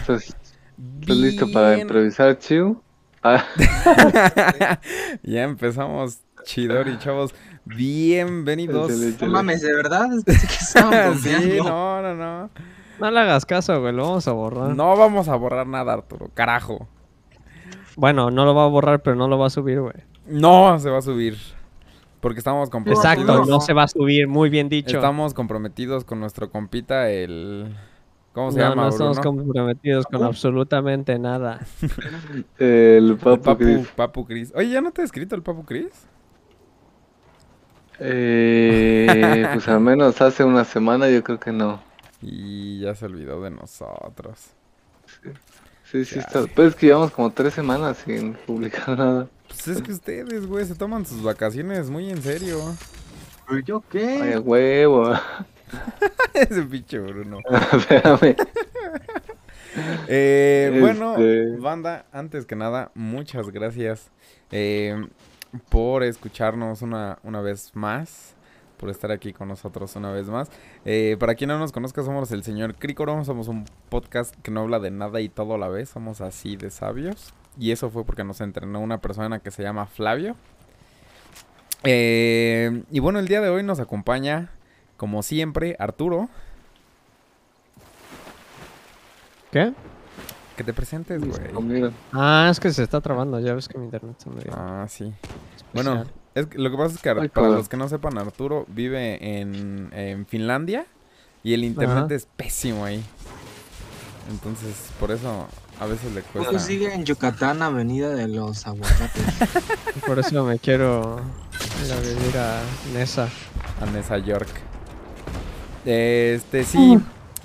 ¿Estás, estás listo para improvisar, Chiu? Ah, ya empezamos, Chidori, chavos. Bienvenidos. No mames, de verdad, sí, no, no, no. No le hagas caso, güey, lo vamos a borrar. No vamos a borrar nada, Arturo. Carajo. Bueno, no lo va a borrar, pero no lo va a subir, güey. No se va a subir. Porque estamos comprometidos. Exacto, no se va a subir, muy bien dicho. Estamos comprometidos con nuestro compita, el. ¿Cómo se no, llama, no estamos Bruno? comprometidos con absolutamente nada. el El Papu Papu, Cris. Papu Cris. Oye, ¿ya no te he escrito el Papu Cris? Eh, pues al menos hace una semana yo creo que no. Y ya se olvidó de nosotros. Sí, sí, está. Pues es que llevamos como tres semanas sin publicar nada. Pues es que ustedes, güey, se toman sus vacaciones muy en serio. ¿Pero yo Ay, qué? a huevo. Ese pinche Bruno. Espérame. Eh, Bueno, Este- banda, antes que nada, muchas gracias eh, por escucharnos una, una vez más, por estar aquí con nosotros una vez más. Eh, para quien no nos conozca, somos el señor Crícoro, somos un podcast que no habla de nada y todo a la vez, somos así de sabios. Y eso fue porque nos entrenó una persona que se llama Flavio. Eh, y bueno, el día de hoy nos acompaña, como siempre, Arturo. ¿Qué? Que te presentes, güey. Ah, es que se está trabando, ya ves que mi internet está medio Ah, sí. especial. Bueno, es que lo que pasa es que Ay, para los que no sepan, Arturo vive en, en Finlandia y el internet Ajá. es pésimo ahí. Entonces, por eso a veces le cuesta. Pues sigue en Yucatán, Avenida de los Aguacates. Por eso me quiero ir a vivir a Nesa. a Nesa York. Este, sí.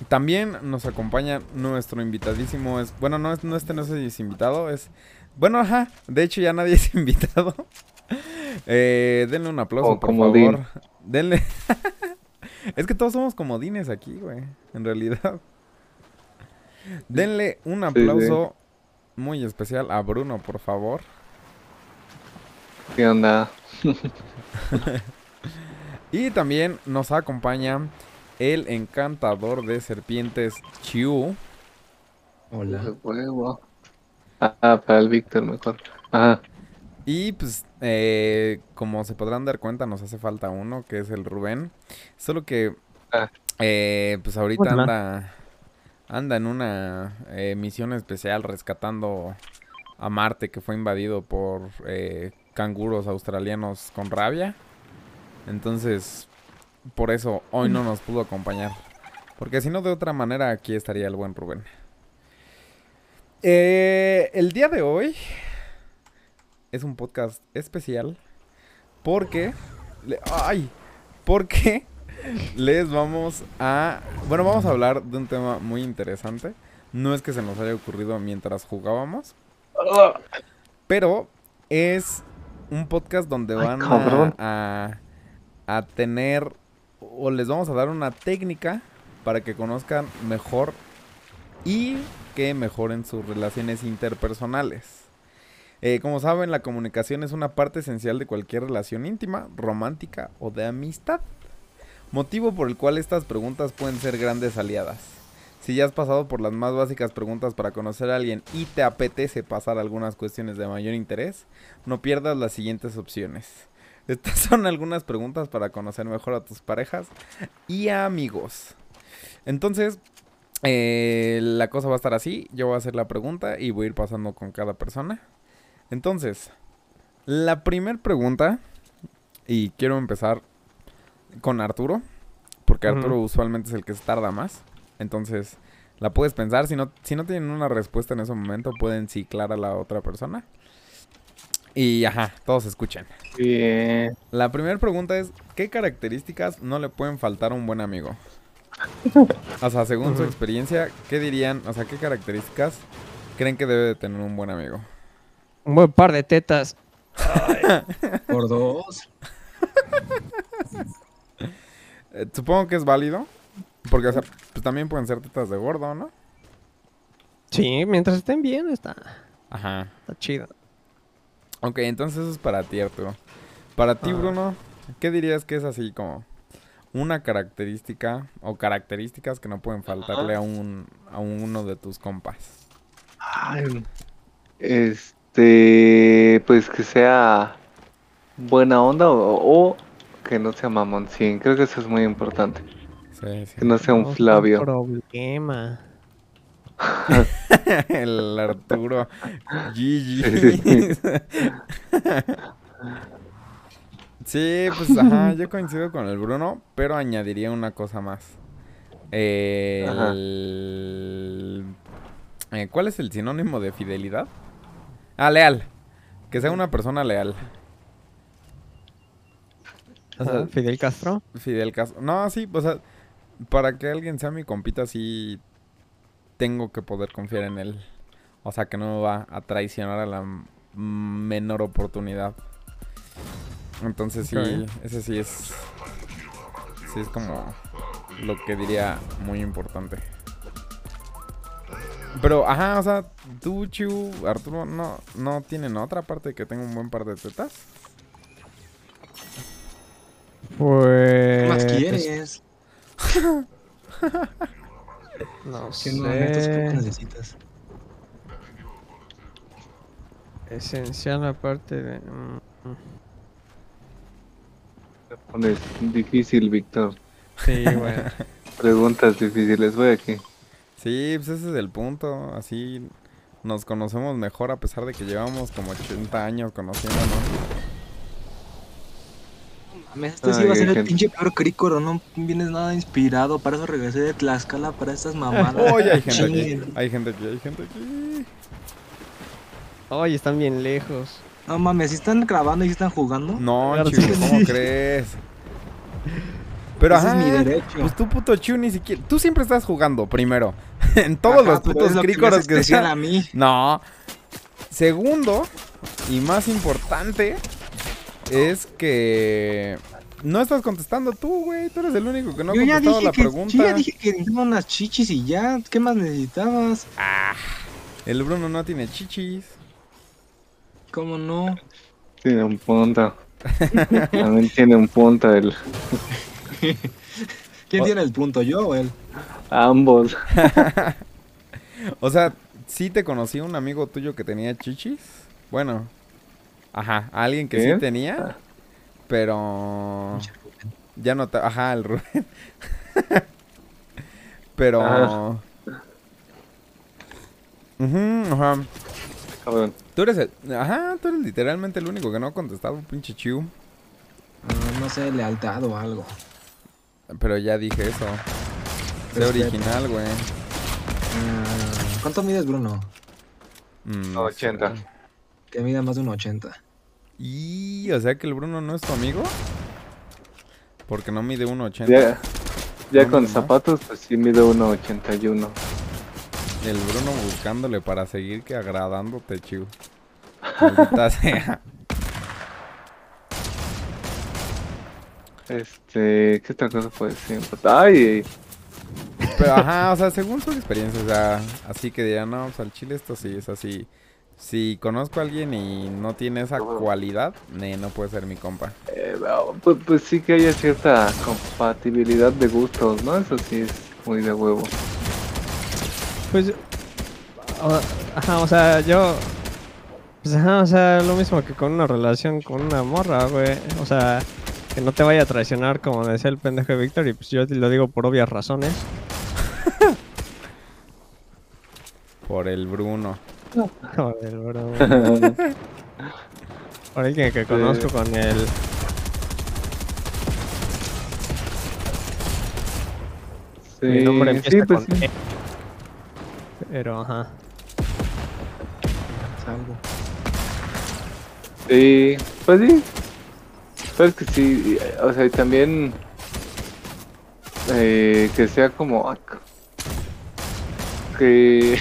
También nos acompaña nuestro invitadísimo. Es, bueno, no, es, no este no es invitado, es... Bueno, ajá. De hecho, ya nadie es invitado. Eh, denle un aplauso, O por comodín. favor. Denle... es que todos somos comodines aquí, güey. En realidad. Denle un sí. aplauso muy especial a Bruno, por favor. ¿Qué onda? Y también nos acompaña el encantador de serpientes Chiu. Hola. Ah, para el Víctor mejor. Ajá. Y pues, eh, como se podrán dar cuenta, nos hace falta uno, que es el Rubén. Solo que, Ah. eh, pues ahorita anda, anda en una eh, misión especial rescatando a Marte, que fue invadido por eh, canguros australianos con rabia. Entonces, por eso hoy no nos pudo acompañar. Porque si no, de otra manera, aquí estaría el buen Rubén. Eh, el día de hoy es un podcast especial porque... le- ¡Ay! Porque les vamos a... Bueno, vamos a hablar de un tema muy interesante. No es que se nos haya ocurrido mientras jugábamos, pero es un podcast donde van a, a tener o les vamos a dar una técnica para que conozcan mejor y que mejoren sus relaciones interpersonales. Eh, como saben, la comunicación es una parte esencial de cualquier relación íntima, romántica o de amistad. Motivo por el cual estas preguntas pueden ser grandes aliadas. Si ya has pasado por las más básicas preguntas para conocer a alguien y te apetece pasar algunas cuestiones de mayor interés, no pierdas las siguientes opciones. Estas son algunas preguntas para conocer mejor a tus parejas y amigos. Entonces, eh, la cosa va a estar así. Yo voy a hacer la pregunta y voy a ir pasando con cada persona. Entonces, la primera pregunta, y quiero empezar con Arturo, porque. Arturo usualmente es el que se tarda más. Entonces, la puedes pensar. Si no, si no tienen una respuesta en ese momento, pueden ciclar a la otra persona. Y ajá, todos escuchen. Bien. La primera pregunta es, ¿qué características no le pueden faltar a un buen amigo? O sea, según su experiencia, ¿qué dirían? O sea, ¿qué características creen que debe de tener un buen amigo? Un buen par de tetas. Por dos. Eh, supongo que es válido. Porque, o sea, pues también pueden ser tetas de gordo, ¿no? Sí, mientras estén bien, está, Ajá. está chido. Ok, entonces eso es para ti, Arturo. Para ti, Ah. Bruno, ¿qué dirías que es así como una característica o características que no pueden faltarle a un a uno de tus compas? Ay, este, pues que sea buena onda o, o que no sea mamoncín. Creo que eso es muy importante. Sí, sí. Que no sea un No, Flavio. problema. El Arturo. Sí, GG. Sí, pues ajá, yo coincido con el Bruno, pero añadiría una cosa más. Ajá. el- eh, ¿Cuál es el sinónimo de fidelidad? Ah, leal. Que sea una persona leal. O sea, Ajá, Fidel Castro. Fidel Castro. No, sí, o sea, para que alguien sea mi compita, sí tengo que poder confiar en él. O sea, que no me va a traicionar a la menor oportunidad. Entonces sí, ese sí es. Sí es como lo que diría muy importante. Pero, ajá, o sea, tú, Chu, Arturo, ¿no, no tienen otra parte que tenga un buen par de tetas? Pues. ¿Qué más quieres? No ¿Qué sé. necesitas? Esencial aparte de. mm, mm. Te pones difícil, Víctor. Sí, bueno. Preguntas difíciles. Voy aquí. Sí, pues ese es el punto. Así nos conocemos mejor a pesar de que llevamos como 80 años conociéndonos. Mames, Este sí Ay, va a ser el gente. pinche peor crícoro, no vienes nada inspirado, para eso regresé de Tlaxcala para estas mamadas. Oye, hay gente aquí. Hay gente aquí, hay gente aquí. Oye, están bien lejos. No mames, si están grabando y si están jugando? No, Claro, Chu, sí. ¿cómo crees? Pero Ese ajá, es mi derecho. pues tú puto Chu ni siquiera... Tú siempre estás jugando primero. en todos Ajá, los putos es lo que me crícoros que a mí. No. Segundo, y más importante, es que no estás contestando tú, güey. Tú eres el único que no ha yo ya contestado dije la que, pregunta. yo ya dije que necesitaba unas chichis y ya, ¿qué más necesitabas? El Bruno no tiene chichis. ¿Cómo no? Tiene un punto. También tiene un punto el ¿Quién tiene el punto, yo o él? ambos. O sea, sí te conocí a un amigo tuyo que tenía chichis. Bueno, ajá, alguien que sí ¿Quién? tenía, pero ya no te. Ajá, el Rubén. pero. Ah. Ujú, ajá. Cabrón. Tú eres el. Ajá, tú eres literalmente el único que no ha contestado, pinche Chiu. Ah, no sé, lealtad o algo. Pero ya dije eso. Sé original, güey. Ah, ¿Cuánto mides, Bruno? Mm, no sé. 80. Que mida más de un 80. Y, o sea que el Bruno no es tu amigo. Porque no mide 1.80. Ya, ya No, con no. zapatos, pues sí mide 1.81. El Bruno buscándole para seguir que agradándote. Maldita sea. Este, ¿qué otra cosa puede ser? Ay, Pero ajá, o sea, según su experiencia, o sea, así que digan, no, pues al chile esto sí es así. Si conozco a alguien y no tiene esa cualidad, ne, no puede ser mi compa. eh, no, pues, pues sí que haya cierta compatibilidad de gustos, ¿no? Eso sí es muy de huevo. Pues. o- ajá, o sea, yo. Pues ajá, o sea, lo mismo que con una relación con una morra, güey. O sea, que no te vaya a traicionar, como decía el pendejo de Víctor, y pues yo lo digo por obvias razones. Por el Bruno. Joder, bro. Por alguien que conozco con el. Sí, Mi nombre sí, pues con sí. E. Pero ajá. Salvo. Sí, pues sí. Pero es que sí, o sea, y también eh, que sea como ah, que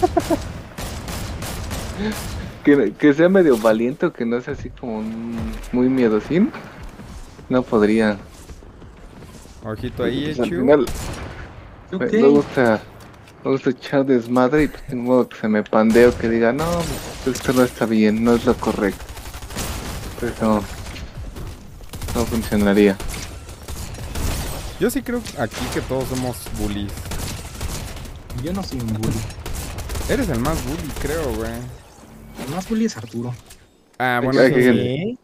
que, que sea medio valiente o que no sea así como un- muy miedosín. No podría. Ojito ahí, Pues, al final me gusta me gusta echar desmadre y pues tengo modo que se me pandeo que diga no, pues, esto no está bien, no es lo correcto. Pues no. No funcionaría. Yo sí creo aquí que todos somos bullies. Yo no soy un bully. Eres el más bully, creo, güey. El más bully es Arturo. Ah, bueno, eso que- sí.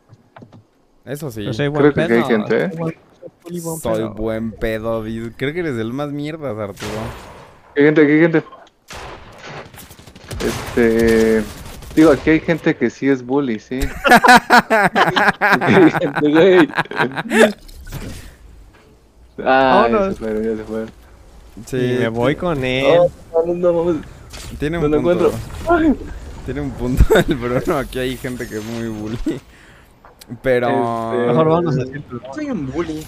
Eso sí. yo soy Creo buen que pedo. hay gente, ¿eh? soy buen- soy pedo. buen pedo, dice. Creo que eres el más mierdas, Arturo. ¿Qué gente? ¿Qué gente? Este. Digo, aquí hay gente que sí es bully, sí. Aquí hay gente, güey. Ah, ya se fueron, ya se fueron. Sí, Y me voy con él. No, no, no, mames. tiene no un lo encuentro. Ay. Tiene un punto el Bruno. Aquí hay gente que es muy bully. Pero. Este- Mejor vamos a hacer Yo soy un bully.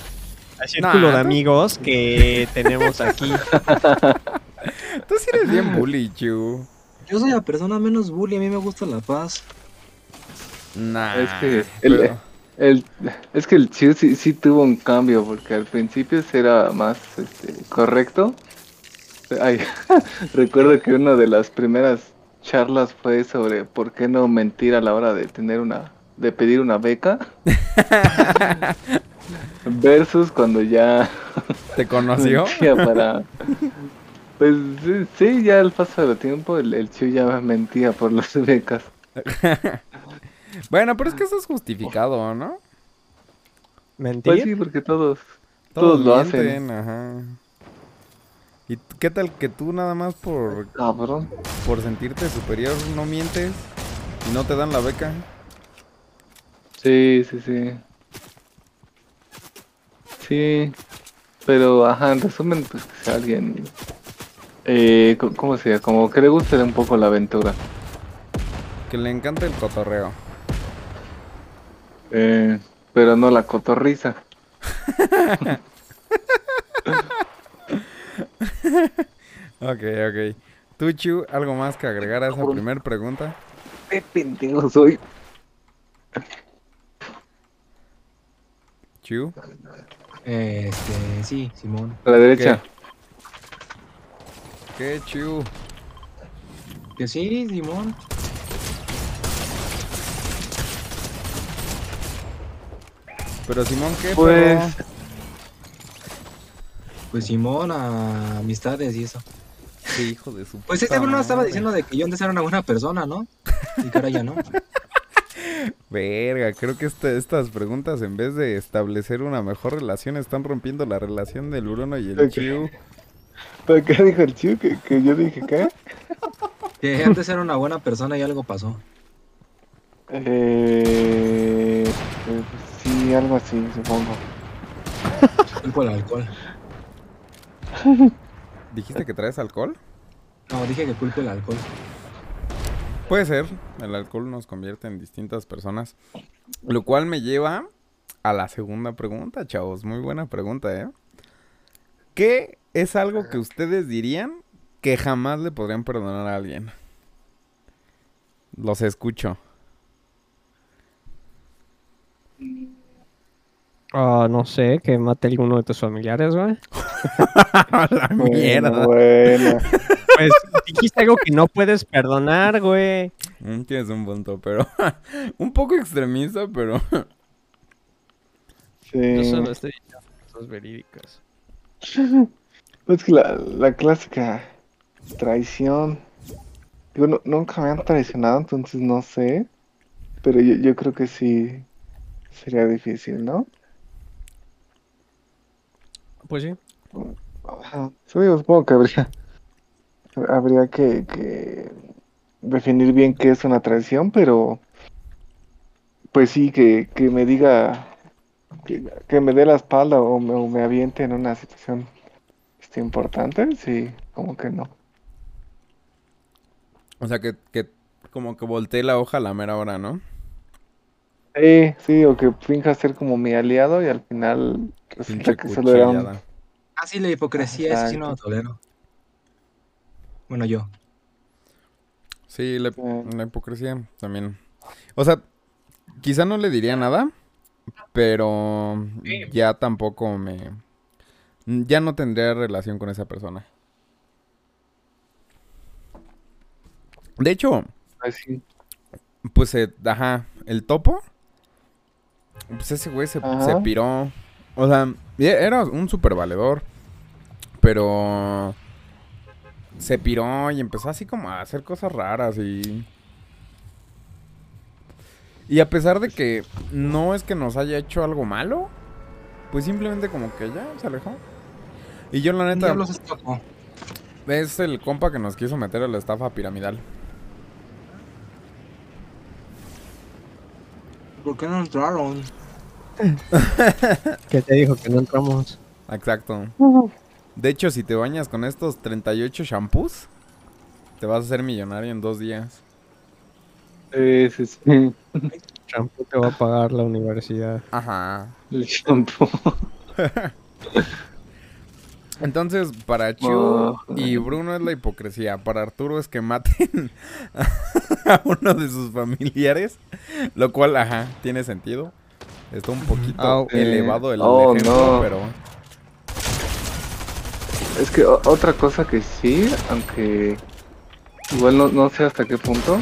al círculo Nah, de amigos que tenemos aquí. Tú sí eres bien bully, Chu. Yo soy la persona menos bully. A mí me gusta la paz. Nah. Es que el- pero- El, es que el Chiu sí, sí tuvo un cambio, porque al principio era más este, correcto. Ay, recuerdo que una de las primeras charlas fue sobre por qué no mentir a la hora de tener una, de pedir una beca. Versus cuando ya ¿Te conoció? para... Pues sí, sí, ya al paso del tiempo el, el Chiu ya mentía por las becas. Bueno, pero es que eso es justificado, ¿no? ¿Mentir? Pues sí, porque todos, todos, lo hacen. Ajá. ¿Y qué tal que tú nada más por, Cabrón. por sentirte superior no mientes y no te dan la beca? Sí, sí, sí. Sí, pero ajá, en resumen, pues que sea alguien, eh, ¿cómo se llama? Como que le guste un poco la aventura. Que le encanta el cotorreo. Eh, pero no la cotorriza. Ok, ok. Tú, Chu, ¿algo más que agregar a esa primera pregunta? Qué pendejo soy. Chu. Este, sí, Simón. A la derecha. ¿Qué, Chu? Que sí, Simón. Pero Simón, ¿qué? Pues? Pues Simón, a amistades y eso. Sí, hijo de su Pues este Bruno estaba diciendo de que yo antes era una buena persona, ¿no? Y que ahora ya no. Verga, creo que este- estas preguntas en vez de establecer una mejor relación están rompiendo la relación del Bruno y el. Chu. ¿pero qué dijo el chico? ¿Que, que yo dije qué? Que antes era una buena persona y algo pasó. Eh, pues, sí, algo así, supongo. El alcohol. ¿Dijiste que traes alcohol? No, dije que culpo el alcohol. Puede ser, el alcohol nos convierte en distintas personas. Lo cual me lleva a la segunda pregunta, chavos. Muy buena pregunta, ¿eh? ¿Qué es algo que ustedes dirían que jamás le podrían perdonar a alguien? Los escucho. Ah, no sé, que mate a alguno de tus familiares, güey. la mierda. Bueno, Pues dijiste algo que no puedes perdonar, güey. Mm, Tienes un punto, pero un poco extremista, pero Yo sí. solo estoy diciendo cosas verídicas. Es que la, la clásica traición. Digo, no- nunca me han traicionado, entonces no sé. Pero yo, yo creo que sí sería difícil, ¿no? Pues sí. Digo, supongo que habría, habría que, que definir bien qué es una traición, pero pues sí, que, que me diga, que, que me dé la espalda o me, o me aviente en una situación este, importante, sí, como que no. o sea que, que como que volteé la hoja a la mera hora, ¿no? Sí, sí, o que finja ser como mi aliado y al final resulta Pinche que solo era un... cuchillada. Ah, sí, la hipocresía, eso sí no lo tolero. Bueno, yo. Sí, la, la hipocresía también. O sea, quizá no le diría nada, pero ya tampoco me... Ya no tendría relación con esa persona. De hecho, Pues pues, eh, ajá, el topo Pues ese güey se, se piró. O sea, y era un super valedor. Pero. Se piró y empezó así como a hacer cosas raras y. Y a pesar de que no es que nos haya hecho algo malo, pues simplemente como que ya se alejó. Y yo la neta, es el compa que nos quiso meter a la estafa piramidal. ¿Por qué no entraron? ¿Qué te dijo que no entramos? Exacto. De hecho, si te bañas con estos 38 shampoos, te vas a hacer millonario en dos días. Sí, sí, sí. Shampoo te va a pagar la universidad. Ajá. El shampoo. Entonces, para Chu Oh. y Bruno es la hipocresía. Para Arturo es que maten a uno de sus familiares. Lo cual, ajá, tiene sentido. Está un poquito Au. elevado el Oh, ejemplo, no. pero... Es que otra cosa que sí, aunque igual no, no sé hasta qué punto,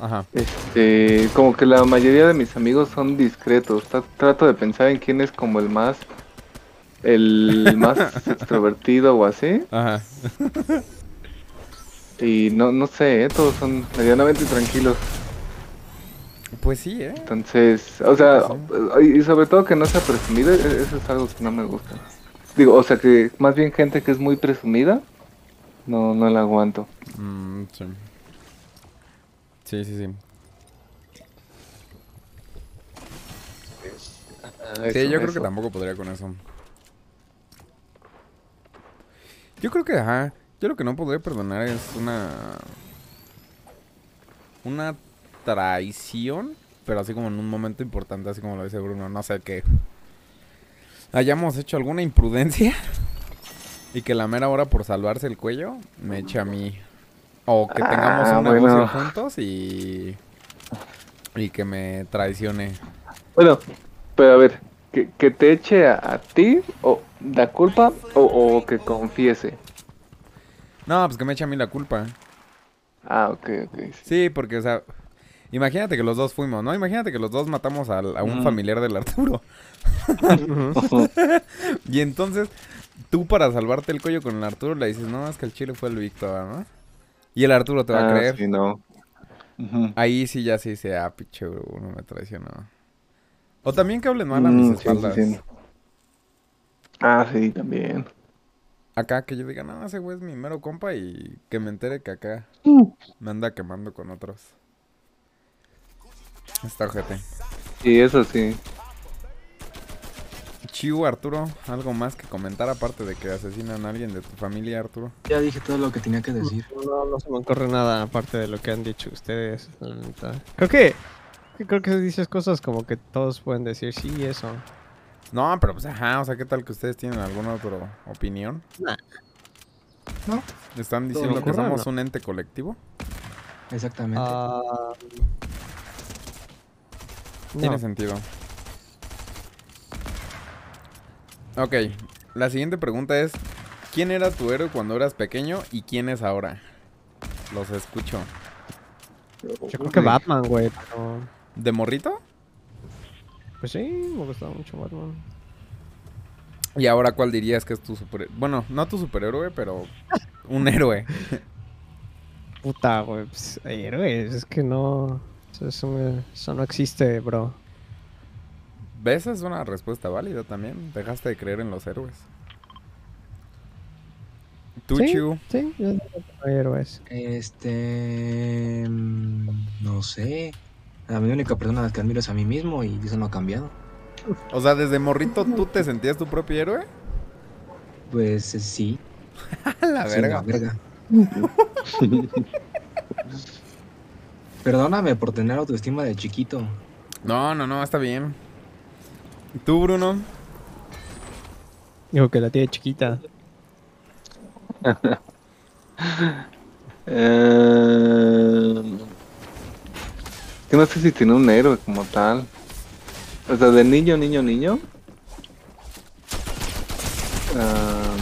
Ajá. este, como que la mayoría de mis amigos son discretos. Tra- trato de pensar en quién es como el más, el más extrovertido o así. Ajá. Y no, no sé, ¿eh? todos son medianamente tranquilos. Pues sí, ¿eh? Entonces, o sea, Sí. y sobre todo que no sea presumido, e- eso es algo que no me gusta. Digo, o sea que más bien gente que es muy presumida, no, no la aguanto. Mm, sí. Sí, sí, sí. Sí, Eso, yo creo que tampoco podría con eso. Yo creo que, ajá. Yo lo que no podría perdonar es una. Una traición. Pero así como en un momento importante, así como lo dice Bruno. No sé, que hayamos hecho alguna imprudencia. Y que la mera hora por salvarse el cuello me eche a mí. O que tengamos Ah, un negocio juntos y. Y que me traicione. Bueno, pero a ver, que, que te eche a, a ti o la culpa o, o que confiese. No, pues que me eche a mí la culpa. Ah, ok, ok. Sí, porque, o sea, imagínate que los dos fuimos, ¿no? Imagínate que los dos matamos a, un familiar del Arturo. Y entonces, tú para salvarte el cuello con el Arturo le dices, no, es que el chile fue el Víctor, ¿no? Y el Arturo te va a Ah, creer. sí, no. Ahí sí ya se dice, ah, pinche Bruno me traicionó. O también que hablen mal a Mm, mis sí, sí, espaldas. sí. Ah, sí, también. Acá que yo diga, no, ese güey es mi mero compa y que me entere que acá me anda quemando con otros. Está ojete. Sí, eso sí. Chiu, Arturo, ¿algo más que comentar aparte de que asesinan a alguien de tu familia, Arturo? Ya dije todo lo que tenía que decir. No, no se me ocurre nada aparte de lo que han dicho ustedes. la neta. Creo que, creo que dices cosas como que todos pueden decir sí eso. No, pero pues ajá, o sea, ¿qué tal que ustedes tienen alguna otra opinión? Nah. No. ¿Están diciendo que somos no. un ente colectivo? Exactamente. Tiene no. sentido. Ok, la siguiente pregunta es, ¿quién era tu héroe cuando eras pequeño y quién es ahora? Los escucho. Yo creo que Batman, güey. Pero... ¿De morrito? Pues sí, me gustaba mucho Batman. ¿Y ahora cuál dirías que es tu super... Bueno, no tu superhéroe, pero un héroe. Puta, güey. Pues, héroes, es que no. Eso, me- eso no existe, bro. ¿Ves? Es una respuesta válida también. Dejaste de creer en los héroes. ¿Tú, Sí. Chiu? Sí, yo héroes. Este. mm, No sé. A mi única persona a la que admiro es a mí mismo y eso no ha cambiado. O sea, desde morrito tú te sentías tu propio héroe. Pues sí. A la sí, verga. la verga. Perdóname por tener autoestima de chiquito. No, no, no, está bien. ¿Tú, Bruno? Digo que la tiene chiquita. Eh, que no sé si tiene un héroe como tal. O sea, de niño, niño, niño. Ah,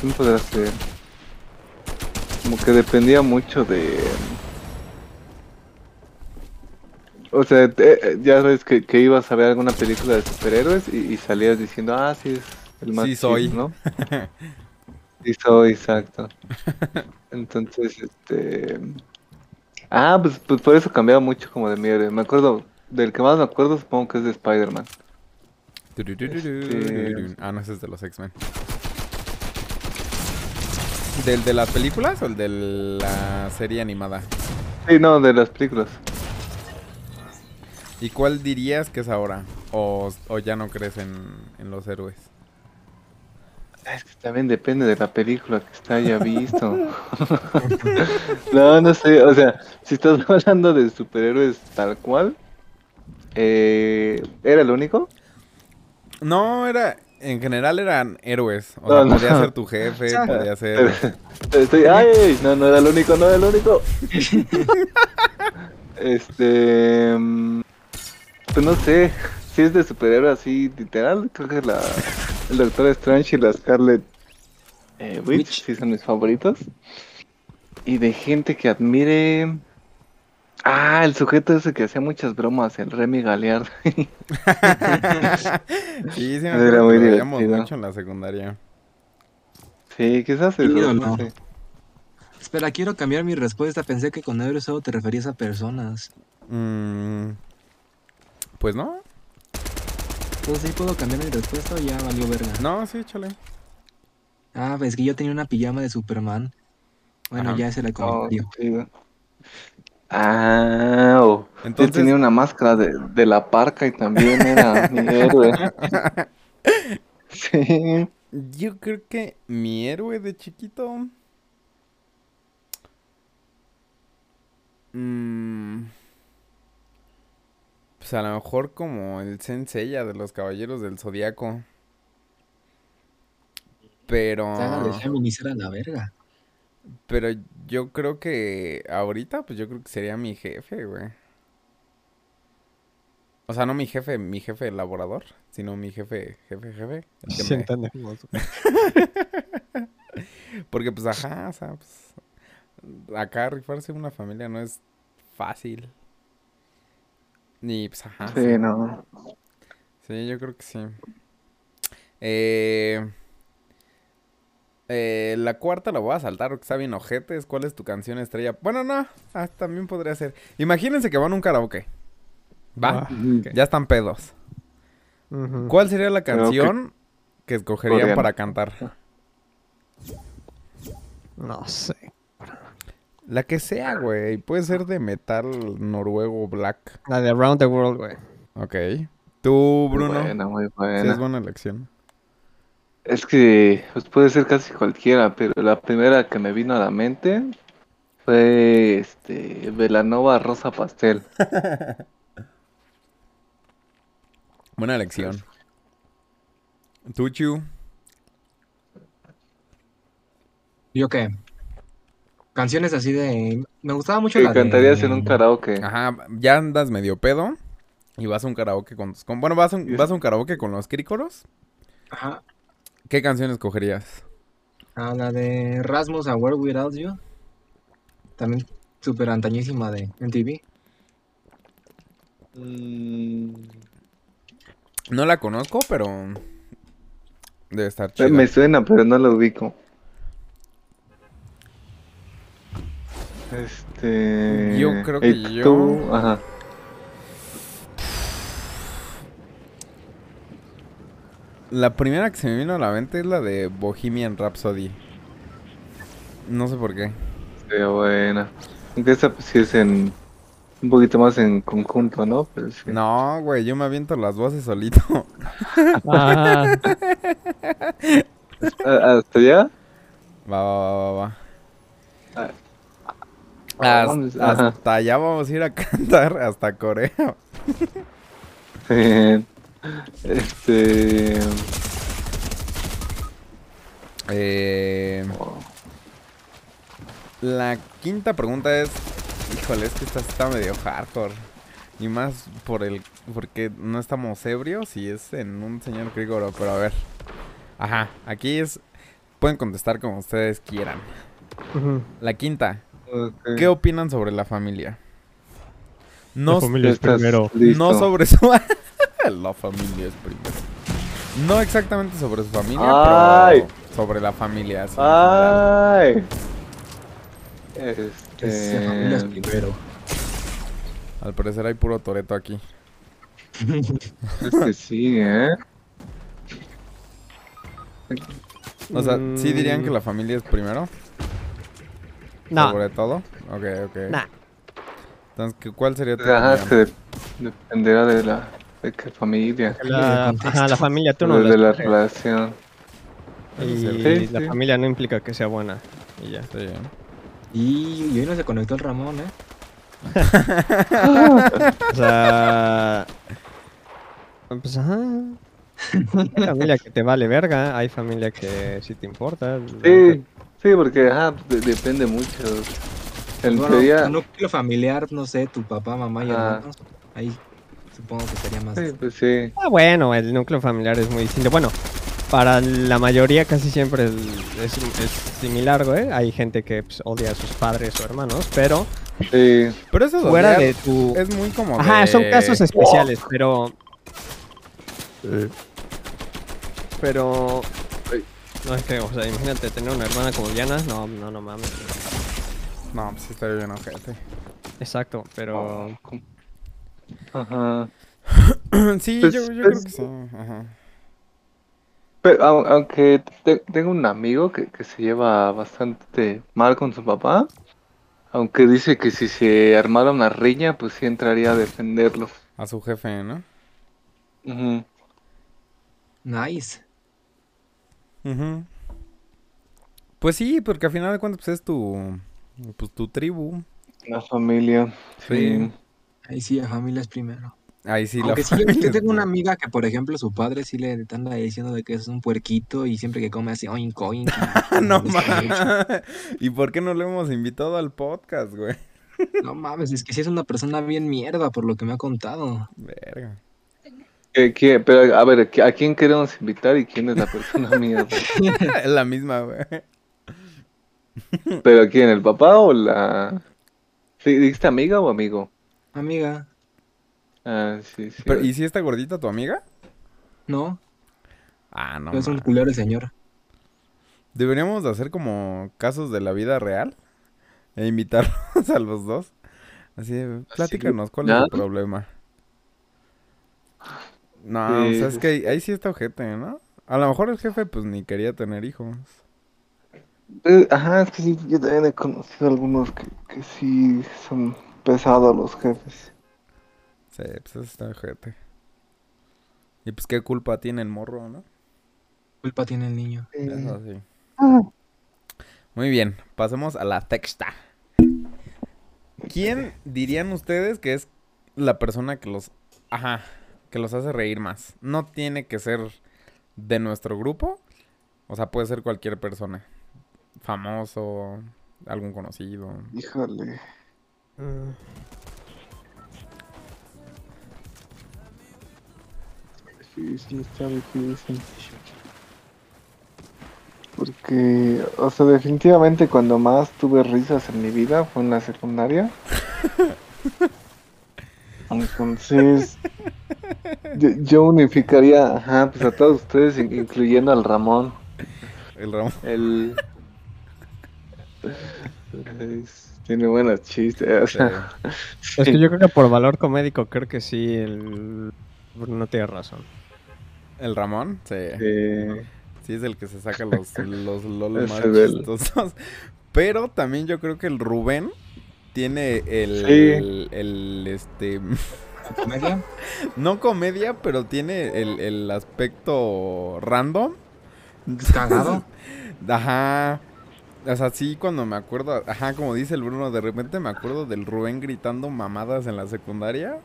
¿Quién podrá ser? Como que dependía mucho de. O sea, te- eh, ya sabes que, que ibas a ver alguna película de superhéroes y, y salías diciendo, ah, sí, es el más Sí chido", soy. ¿no? sí soy, exacto. Entonces, este... Ah, pues, pues por eso cambiaba mucho como de mi héroe. Me acuerdo, del que más me acuerdo supongo que es de Spider-Man. Este- Ah, no, ese es de los X-Men. ¿Del de las películas o el de la serie animada? Sí, no, de las películas. ¿Y cuál dirías que es ahora? ¿O, o ya no crees en, en los héroes? Es que también depende de la película que está haya visto. no, no sé, o sea, si estás hablando de superhéroes tal cual, eh, ¿era el único? No, era... En general eran héroes. O No, sea, no. podía ser tu jefe, podía ser... Estoy, ay, no, no era el único, no era el único. este, mm, pues no sé, si es de superhéroe así literal, creo que la, el Doctor Strange y la Scarlet eh, Witch, Witch. sí son mis favoritos. Y de gente que admire... Ah, el sujeto ese que hacía muchas bromas, el Remy Galeard. sí, sí, me Era acuerdo muy mucho en la secundaria. sí, quizás eso, no sé. Espera, quiero cambiar mi respuesta. Pensé que con héroes solo te referías a personas. Mm, pues no. Entonces sí puedo cambiar mi respuesta o ya valió verga. No, sí, échale. Ah, pues que yo tenía una pijama de Superman. Bueno, Ajá. ya era el Oh, comentario. chido. Ah, oh. Yo Entonces- tenía una máscara de, de la parca y también era mi héroe. Sí. Yo creo que mi héroe de chiquito. mm, pues a lo mejor como el Senseiya de los Caballeros del Zodiaco. Pero. Saga de Géminis era la verga. Pero yo creo que ahorita, pues yo creo que sería mi jefe, güey. O sea, no mi jefe, mi jefe elaborador, sino mi jefe, jefe, jefe. Sí, me-. Porque pues ajá, o sea, pues acá rifarse una familia no es fácil. Ni pues ajá. Sí, Sí, no. Sí, yo creo que sí. Eh, eh, la cuarta la voy a saltar porque está bien ojetes. ¿Cuál es tu canción estrella? Bueno, no, ah, también podría ser. Imagínense que van a un karaoke. Va, Ah, ya están pedos. ¿Cuál sería la canción que escogerían Coreano. para cantar? No sé. La que sea, güey. Puede ser de metal noruego black. La de Around the World, güey. Ok. Tú, Muy Bruno. buena, muy Sí, buena. es buena elección. Es que pues puede ser casi cualquiera, pero la primera que me vino a la mente fue este Velanova Rosa Pastel. Buena elección. Tú, Chu. ¿Yo qué? Canciones así de... Me gustaba mucho Que la cantarías de... en un karaoke. Ajá, ya andas medio pedo. Y vas a un karaoke con tus... con- bueno, vas a un, vas a un karaoke con los crícoros. Ajá. ¿Qué canción escogerías? Ah, la de Rasmus A World Without You. También súper antañísima de MTV. Mm, No la conozco, pero... Debe estar chida. me suena, pero no lo ubico. Este. Yo creo que ¿y yo- tú? Ajá. La primera que se me vino a la mente es la de Bohemian Rhapsody. No sé por qué. Sería buena. Aunque esa pues sí es en. Un poquito más en conjunto, ¿no? Pero sí. No, güey, yo me aviento las voces solito. Ah, ¿A- ¿Hasta allá? Va, va, va, va, va. Has- vamos, ajá. hasta allá vamos a ir a cantar, hasta Corea. Este. Eh, la quinta pregunta es, híjole, es que esta está medio hardcore. Y más por el, porque no estamos ebrios y es en un señor crígoro, pero a ver. Ajá, aquí es, pueden contestar como ustedes quieran. La quinta, ¿qué opinan sobre la familia? No, La familia es primero. listo. no sobre su... la familia es primero. No exactamente sobre su familia, Ay. pero sobre la familia. así. Ay. Que sea familia es Este. primero. Al parecer hay puro toreto aquí. Es que sí, ¿eh? O sea, ¿sí dirían que Mm. la familia es primero? No, Sobre todo. Ok, ok. nah. Entonces, ¿qué- ¿cuál sería tu Ajá, es opinión? que dependerá de la de qué familia, La, ajá, la familia tú no de, la relación. Y Sí, la sí. familia no implica que sea buena. Y ya. Sí. Y, y hoy no se conectó el Ramón, ¿eh? O sea. Pues ajá. Hay familia que te vale verga, hay familia que sí te importa. Sí. Sí, porque ajá, de- depende mucho. En Bueno, teoría, tu núcleo familiar, no sé, tu papá, mamá y Ah. hermanos. Ahí supongo que sería más. sí, pues sí. Ah, bueno, el núcleo familiar es muy distinto. Bueno, para la mayoría casi siempre el- es, es similar, güey. Hay gente que pues, odia a sus padres o hermanos, pero Sí, Pero eso de fuera de tu... es muy como Ajá, de- son casos especiales, pero... Pero... No es que, o sea, imagínate tener una hermana como Diana. No, no, no mames. No, pues estaría bien ojete. Exacto, pero... ajá. sí, Pues, yo, yo pues- creo que sí. Ajá. Pero au- aunque te- tengo un amigo que, que se lleva bastante mal con su papá, aunque dice que si se armara una riña, pues sí entraría a defenderlo. A su jefe, ¿no? Ujú. Nice. Ujú. Pues sí, porque al final de cuentas pues es tu... Pues tu tribu. La familia. Sí. Sí. Ahí sí, la familia es primero. Ahí sí Aunque la sí, yo, familia yo tengo una amiga que, por ejemplo, su padre sí le anda diciendo de que es un puerquito y siempre que come así, oink, oink. y- no mames. ¿Y por qué no lo hemos invitado al podcast, güey? No mames, es que sí es una persona bien mierda por lo que me ha contado. Verga. ¿Qué- qué? Pero a ver, ¿a quién queremos invitar y quién es la persona mía? Es la misma, güey. ¿Pero quién? ¿El papá o la...? ¿Sí, ¿Dijiste amiga o amigo? Amiga, Ah, sí, sí. Pero, ¿Y si está gordita tu amiga? no, Ah, no. es un culero el señor. Deberíamos de hacer como casos de la vida real e invitarlos a los dos. Así, platícanos, ¿cuál es el problema? No, o sea, es que ahí, ahí sí está ojete, ¿no? A lo mejor el jefe pues ni quería tener hijos. Eh, Ajá, es que sí, yo también he conocido algunos que, que sí son pesados los jefes. Sí, pues eso está ojete. Y pues qué culpa tiene el morro, ¿no? Culpa tiene el niño. Eso sí. Ah. Muy bien, pasemos a la texta. ¿Quién dirían ustedes que es la persona que los, ajá, que los hace reír más? No tiene que ser de nuestro grupo, o sea, puede ser cualquier persona, famoso, algún conocido. Híjole. mm, Sí, sí, está difícil. Porque, o sea, definitivamente cuando más tuve risas en mi vida fue en la secundaria. Entonces, yo, yo unificaría, ajá, pues a todos ustedes, in- incluyendo al Ramón. El Ramón. El... es- tiene buenos chistes, o sea, Es que yo creo que por valor comédico creo que sí, el Bruno tiene razón. El Ramón, sí. eh, Sí, es el que se saca los, los LOL Ese más chistosos. Pero también yo creo que el Rubén tiene el, Sí. el, este, ¿La comedia? no comedia, pero tiene el, el aspecto random. ¿Cagado? Ajá. O sea, sí, cuando me acuerdo, ajá, como dice el Bruno, de repente me acuerdo del Rubén gritando mamadas en la secundaria.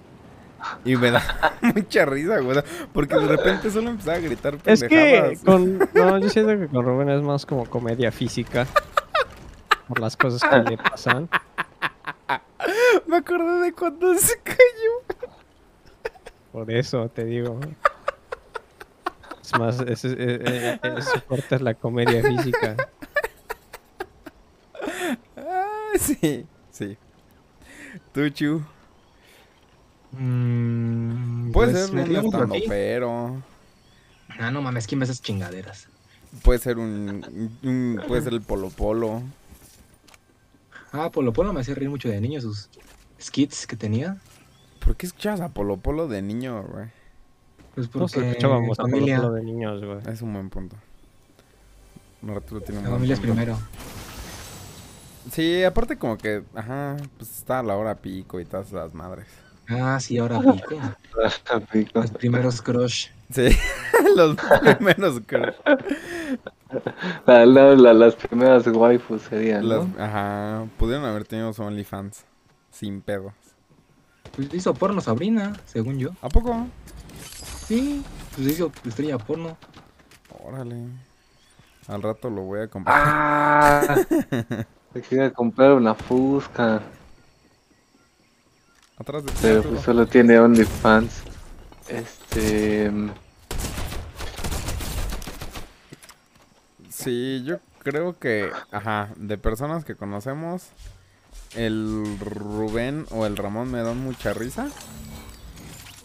Y me da mucha risa, güey. Porque de repente solo empezaba a gritar Es que pendejadas. con... No, yo siento que con Rubén es más como comedia física. Por las cosas que le pasan. Me acordé de cuando se cayó. Por eso te digo. Es más, es, es, es- es- es- su fuerte es la comedia física. Ah, sí, sí. Tú, Chu. Puede Pues, ser un aquí. pero Ah, no mames, ¿quién ve esas chingaderas? Puede ser un, un- Puede ser el Polo Polo. Ah, Polo Polo me hacía reír mucho de niño, sus skits que tenía. ¿Por qué escuchabas a Polo Polo de niño, güey? Pues Todos porque escuchábamos a Polo Polo de niños, güey. Es un buen punto. Arturo tiene un la familia es punto. primero. Sí, aparte como que, ajá, pues está a la hora pico y todas las madres. Ah, sí, ahora pico. Pico. Los primeros crush. Sí, los primeros creo. La- la- la- las primeras waifus serían, Las- ¿no? ajá, pudieron haber tenido OnlyFans. Sin pedos. Pues hizo porno Sabrina, según yo. ¿A poco? Sí, pues hizo estrella porno. Órale. Al rato lo voy a comprar. Ah, me quería comprar una Fusca, Atrás de ti, pero pues solo tiene OnlyFans. Este. Sí, yo creo que, ajá, de personas que conocemos, el Rubén o el Ramón me dan mucha risa.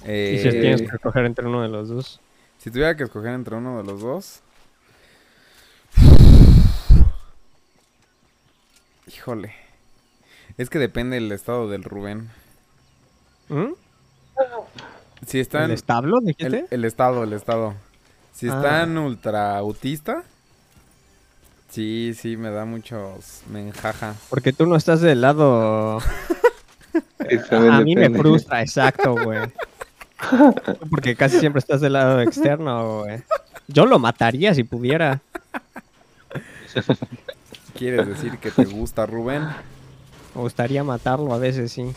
Y si Eh, tienes que escoger entre uno de los dos. si tuviera que escoger entre uno de los dos. Híjole. Es que depende del estado del Rubén. ¿Mm? Si está ¿El en establo, el, dijiste? el estado, el estado. Si está Ah. en ultra autista, sí, sí, me da muchos menjajas. Porque tú no estás del lado... A mí me frustra, exacto, güey. Porque casi siempre estás del lado externo, güey. Yo lo mataría si pudiera. ¿Quieres decir que te gusta Rubén? Me gustaría matarlo a veces, sí.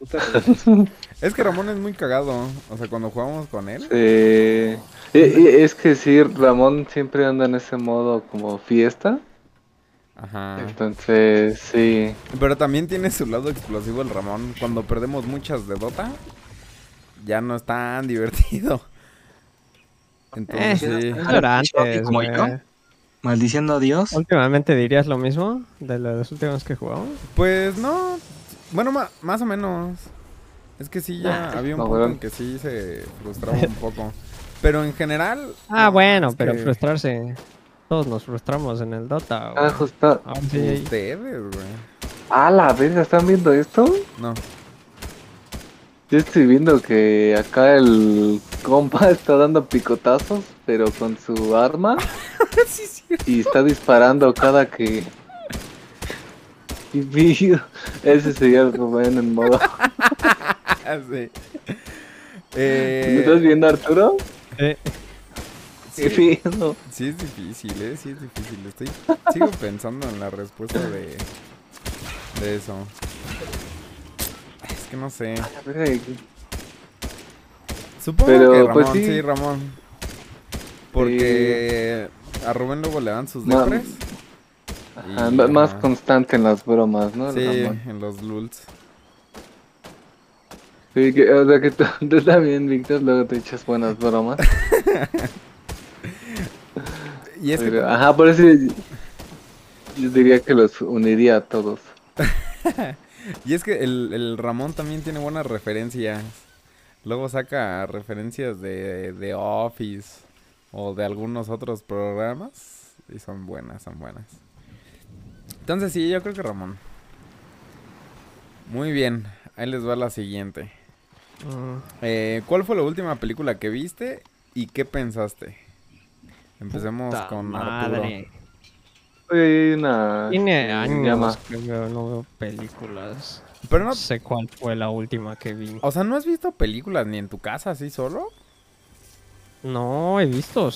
Es que Ramón es muy cagado. O sea, cuando jugamos con él. Eh, es que sí, Ramón siempre anda en ese modo como fiesta. Ajá. Entonces, sí. Pero también tiene su lado explosivo el Ramón. Cuando perdemos muchas de Dota, ya no es tan divertido. Entonces, Eh, sí. Como yo. Maldiciendo a Dios. Últimamente dirías lo mismo de los últimos que jugamos. Pues no. Bueno, ma- más o menos. Es que sí, ya había un no, punto en que sí se frustraba un poco. Pero en general. Ah, no, bueno, pero que frustrarse. Todos nos frustramos en el Dota. güey. Ah, justo. Sí, Ustedes, güey. Ah, la verga, ¿están viendo esto? No. Yo estoy viendo que acá el compa está dando picotazos, pero con su arma. sí, sí. Y está disparando cada que. Y pido. Ese sería el Rubén en modo. sí. ¿Me Eh, estás viendo, Arturo? eh, sí, sí es difícil, ¿eh? Sí es difícil. Estoy, sigo pensando en la respuesta de, de eso. Es que no sé. Supongo Pero, que Ramón, pues, sí. sí. Ramón. Porque a Rubén luego le dan sus depres. Ajá, Y, ma- más ajá. constante en las bromas, ¿no? Sí, en los lults. Sí, que, o sea que tú, tú también, Víctor, luego te echas buenas bromas. Y es que Pero, ajá, por eso yo, yo diría que los uniría a todos. Y es que el, el Ramón también tiene buenas referencias. Luego saca referencias de, de Office o de algunos otros programas. Y son buenas, son buenas. Entonces sí, yo creo que Ramón. Muy bien, ahí les va la siguiente. mm, Eh, ¿Cuál fue la última película que viste y qué pensaste? Empecemos puta con Arturo. madre. Hay una... Tiene años que no veo películas. Pero No no, sé cuál fue la última que vi. o sea, ¿no has visto películas ni en tu casa así solo? No, he visto.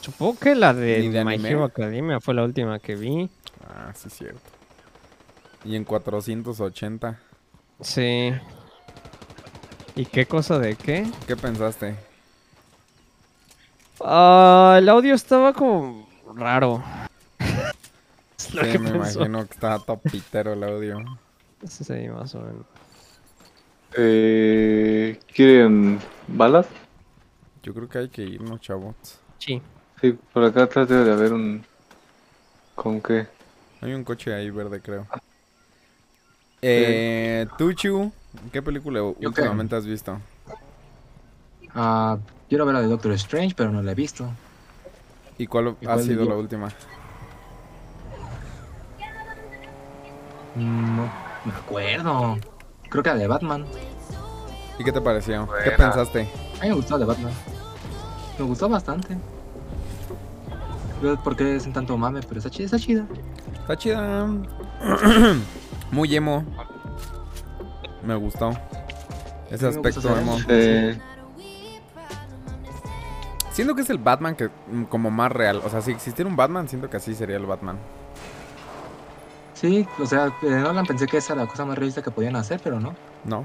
Supongo que la de, ¿Ni de My anime? Hero Academia fue la última que vi. Ah, sí, cierto. Y en 480, Sí. ¿Y qué cosa de qué? ¿qué pensaste? Ah, el audio estaba como raro. Es Sí, que me pensó. imagino que estaba topitero el audio. Sí, más o menos. Eh, ¿Quieren balas? Yo creo que hay que irnos, chavos. Sí. Sí, por acá atrás debe de haber un... ¿Con qué? Hay un coche ahí verde, creo. Eh, tú, Chu, ¿qué película últimamente has visto? Ah, quiero ver la de Doctor Strange, pero no la he visto. ¿Y cuál ¿Y ha sido la última? Mm, No me acuerdo. Creo que la de Batman. ¿Y qué te pareció? ¿Qué pensaste? A mí me gustó la de Batman. Me gustó bastante. No sé por qué es un tanto mame, pero está chida, está chida. Está chida. Muy emo. Me gustó. Ese Sí, aspecto emo. Siento que es el Batman que mm, como más real. O sea, si existiera un Batman, siento que así sería el Batman. Sí, o sea, de Nolan pensé que esa era la cosa más realista que podían hacer, pero no. No.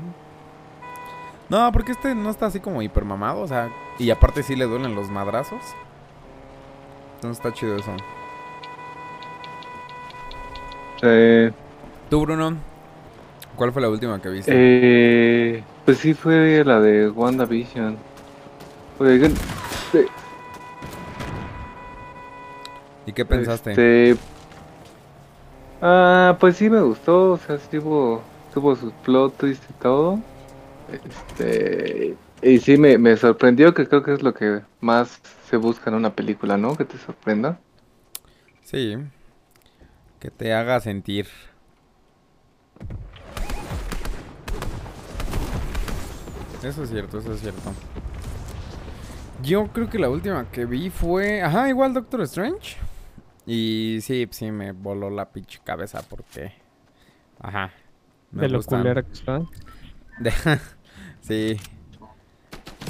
No, porque este no está así como hipermamado, o sea, y aparte sí le duelen los madrazos. Entonces está chido eso. eh, Tú, Bruno, ¿cuál fue la última que viste? eh, pues sí fue la de WandaVision. Oigan, este, ¿Y qué pensaste? Este, Ah, pues sí me gustó, o sea, sí tuvo, tuvo sus plot twist y todo. Este, y sí me, me sorprendió, que creo que es lo que más se busca en una película, ¿no? Que te sorprenda. Sí. Que te haga sentir. Eso es cierto, eso es cierto. Yo creo que la última que vi fue. Ajá, igual Doctor Strange. Y sí, sí me voló la pinche cabeza porque. Ajá. me De lo gustan. culera que está. De- sí.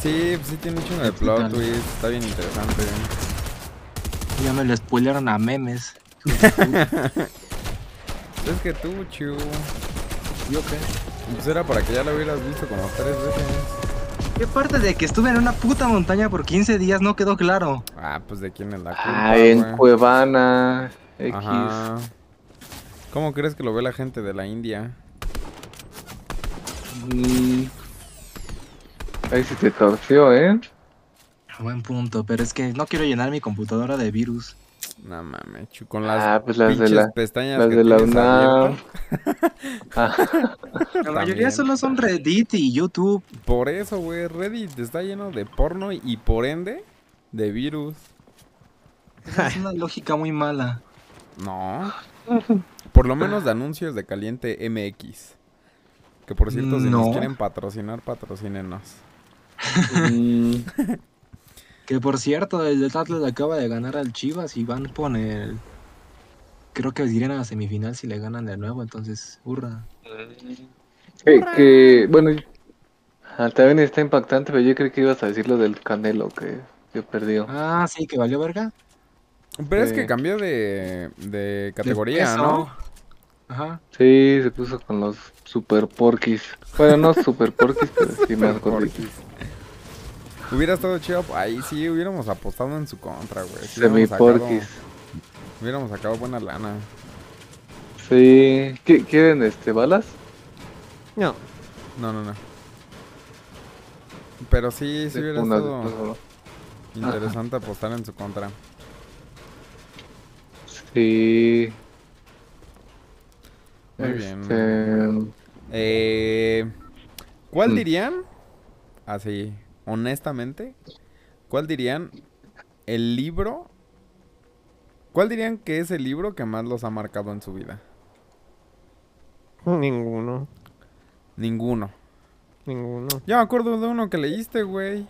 Sí, pues sí tiene un chingo de plot twist. Está bien interesante. Ya me lo spoilearon a memes. Es que tú, Chu. ¿Yo qué? Pues era para que ya lo hubieras visto como tres veces. ¿Qué parte de que estuve en una puta montaña por 15 días no quedó claro? Ah, pues de quién es la culpa, Ah, en güey? Cuevana, X. Ajá. ¿Cómo crees que lo ve la gente de la India? Mm, ahí sí te torció, ¿eh? Buen punto, pero es que no quiero llenar mi computadora de virus. No mames, Chu, con las Ah, pues las de pinches la, pestañas las que de la UNAM. Ah, La mayoría solo son Reddit y YouTube. Por eso, güey, Reddit está lleno de porno y por ende de virus. Es una lógica muy mala. No. Por lo menos de anuncios de Caliente MX. Que por cierto, si nos No. quieren patrocinar, patrocínenos. Mm, Que por cierto, el Atlas acaba de ganar al Chivas y van por el. Creo que irían a la semifinal si le ganan de nuevo, entonces, hurra. que, que, bueno, ah, también está impactante, pero yo creo que ibas a decir lo del Canelo que, que perdió. Ah, sí, que valió verga. Pero es que cambió de, de categoría, peso. ¿no? Ajá. Sí, se puso con los super porquis. Bueno, no super porquis, pero sí más. Porquis. Hubiera estado chido. Ahí sí, hubiéramos apostado en su contra, güey. Sí Semi hubiéramos sacado- porquis. Hubiéramos sacado buena lana. Sí. ¿Qui- ¿Quieren este balas? No, No, no, no. Pero sí, sí hubiera Una- estado interesante apostar en su contra. Sí. Muy bien. Este, Eh, ¿Cuál Mm. dirían? Así, honestamente, ¿cuál dirían el libro? ¿Cuál dirían que es el libro que más los ha marcado en su vida? ninguno. Ninguno. Ninguno. Yo me acuerdo de uno que leíste, güey.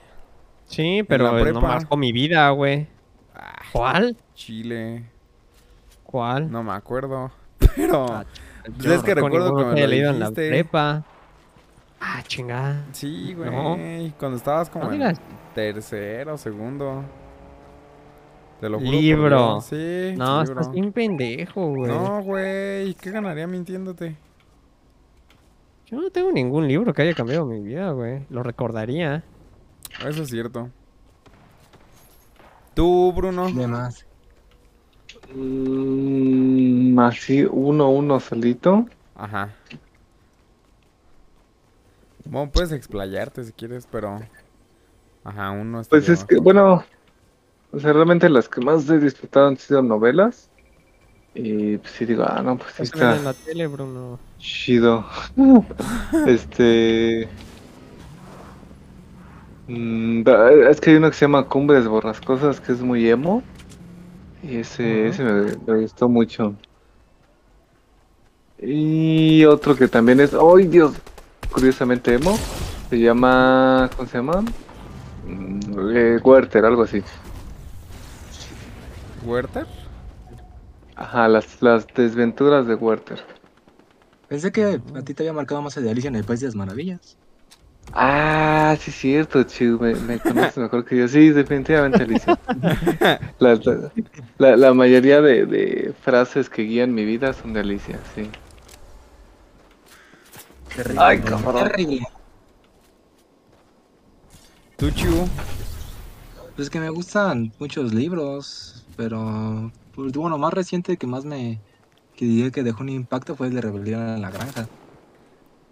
Sí, pero no marcó mi vida, güey. Ah, ¿Cuál? Chile. ¿Cuál? No me acuerdo. Pero. Ah, pues Yo es que recuerdo haya lo leído en la prepa. Ah, chingada. Sí, güey. No. Cuando estabas como No en tercero, segundo. Te lo juro. Libro. Sí. No, libro. estás bien pendejo, güey. No, güey. ¿Qué ganaría mintiéndote? Yo no tengo ningún libro que haya cambiado mi vida, güey. Lo recordaría. Eso es cierto. Tú, Bruno. De más. Mm, así, uno, uno solito. Ajá. Bueno, puedes explayarte si quieres, pero. Ajá, uno está. Pues es que, bueno, o sea, realmente las que más he disfrutado han sido novelas. Y pues sí digo, ah, no, pues sí ven en está la tele, Bruno. chido. Este. Mm, es que hay uno que se llama Cumbres Borrascosas, que es muy emo. Y ese, ese me, me gustó mucho. Y otro que también es, ¡ay Dios! Curiosamente emo. Se llama, ¿cómo se llama? Mm, eh, Werther, algo así. ¿Werther? Ajá, las, las desventuras de Werther. Pensé que a ti te había marcado más el de Alicia en el País de las Maravillas. Ah, sí es cierto, Chu, me, me conoces mejor que yo. Sí, definitivamente, Alicia. La, la- la- mayoría de, de frases que guían mi vida son de Alicia, sí. Terrible. Ay, cabrón. ¿Tú, Chu? Pues que me gustan muchos libros, pero pues, bueno, más reciente que más me que diría que dejó un impacto fue el de Rebelión en la Granja.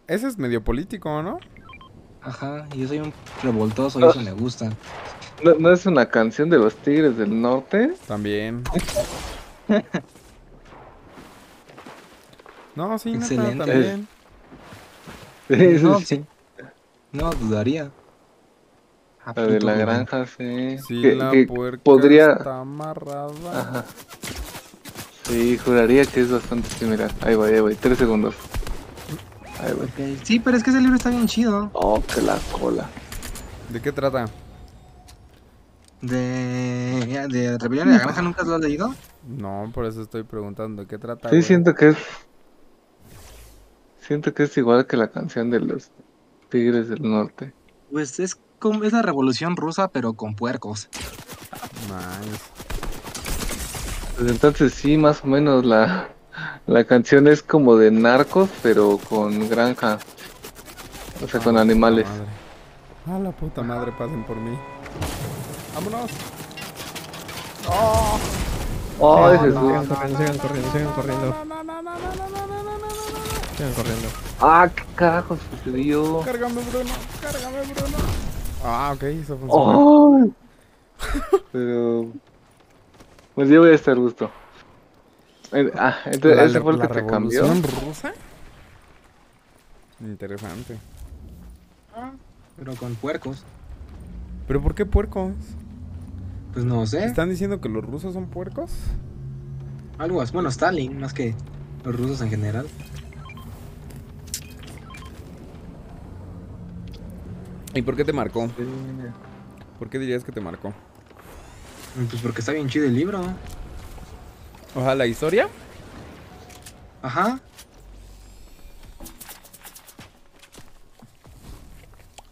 Ese es medio político, ¿no? Ajá, y yo soy un revoltoso y eso me gusta. ¿No, no es una canción de los Tigres del Norte? También. No, sí, Excelente. también. Sí, No, sí. No dudaría. La de la granja, sí. Sí, Que- la que puerca podría... está amarrada. Ajá. Sí, juraría que es bastante similar. Ahí voy, ahí voy, tres segundos. Ok, Sí, pero es que ese libro está bien chido. Oh, que la cola. ¿De qué trata? De, de Rebelión en la Granja, ¿nunca lo has leído? No, por eso estoy preguntando. ¿De qué trata? Sí, güey? siento que es. Siento que es igual que la canción de los Tigres del Norte. Pues es como es la revolución rusa, pero con puercos. Nice. Pues entonces sí, más o menos la, la canción es como de narcos, pero con granja. O sea, con Ah, animales. A la puta madre, pasen por mí. ¡Vámonos! ¡Ay, sigan, Jesús! sigan corriendo, sigan corriendo, sigan corriendo. Sigan corriendo. ¡Ah, qué carajo sucedió! Cárgame, Bruno. Cárgame, Bruno. Ah, ok, eso funciona. ¡Ay! Pero. Pues yo voy a estar gusto. Ah, entonces La- ese fue el la que te cambió. revolución rusa? Interesante. Pero con puercos. ¿Pero por qué puercos? Pues no sé. ¿Están diciendo que los rusos son puercos? Algo así. Bueno, Stalin, más que los rusos en general. ¿Y por qué te marcó? ¿Por qué dirías que te marcó? Pues porque está bien chido el libro. O sea, la historia. Ajá.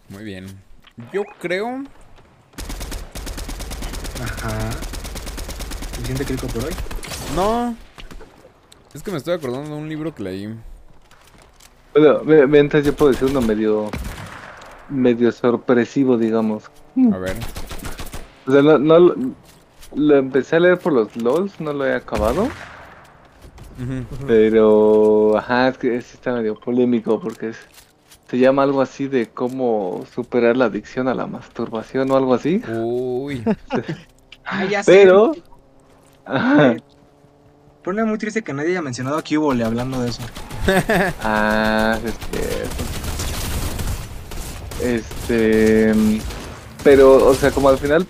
Muy bien. Yo creo. Ajá. Suficiente crítico por hoy. No. Es que me estoy acordando de un libro que leí. Bueno, entonces yo puedo decir uno medio. medio sorpresivo, digamos. A ver. O sea, no, no lo, empecé a leer por los LOLs, no lo he acabado. Pero, ajá, es que sí está medio polémico porque es, se llama algo así de cómo superar la adicción a la masturbación o algo así. Uy. Ah, ya sé. Pero, ajá, Pone muy triste que nadie haya mencionado a Cubole hablando de eso. ah, es cierto. Este, pero, o sea, como al final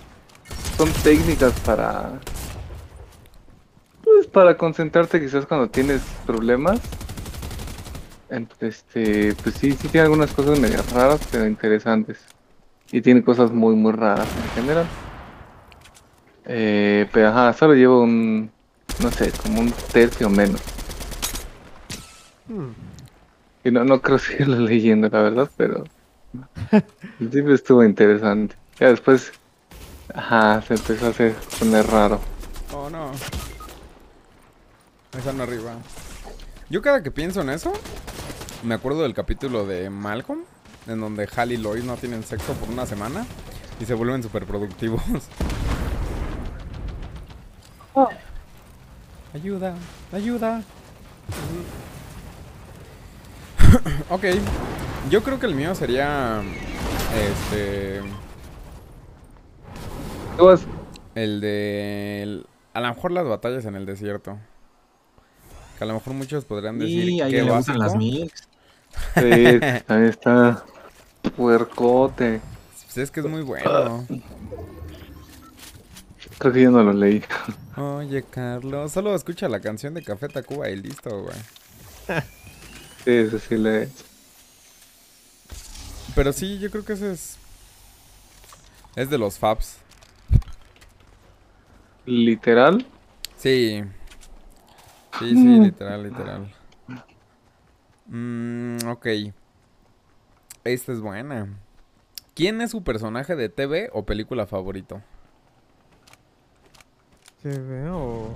son técnicas para, pues, para concentrarte quizás cuando tienes problemas. Entonces, este, pues sí, sí tiene algunas cosas medio raras, pero interesantes. Y tiene cosas muy, muy raras en general. Eh, pero ajá, solo llevo un, no sé, como un tercio menos. Hmm. Y no, no creo seguirlo leyendo, la verdad, pero el estuvo interesante. Ya después, ajá, se empezó a hacer poner raro. Oh no. Están arriba. Yo cada que pienso en eso, me acuerdo del capítulo de Malcolm, en donde Hal y Lois no tienen sexo por una semana y se vuelven súper productivos. Ayuda, ayuda. ok, yo creo que el mío sería este El de el- a lo mejor las batallas en el desierto. Que a lo mejor muchos podrían decir Y a que alguien le gustan las mix. Sí, ahí está puercote. Pues es que es muy bueno. Creo que yo no lo leí. Oye, Carlos, solo escucha la canción de Café Tacuba y listo, güey. Sí, eso sí le... Pero sí, yo creo que ese es. Es de los Fabs. Literal. Sí. Sí, sí, literal, literal. Mm, ok. Esta es buena. ¿Quién es su personaje de TV o película favorito? ¿Qué veo?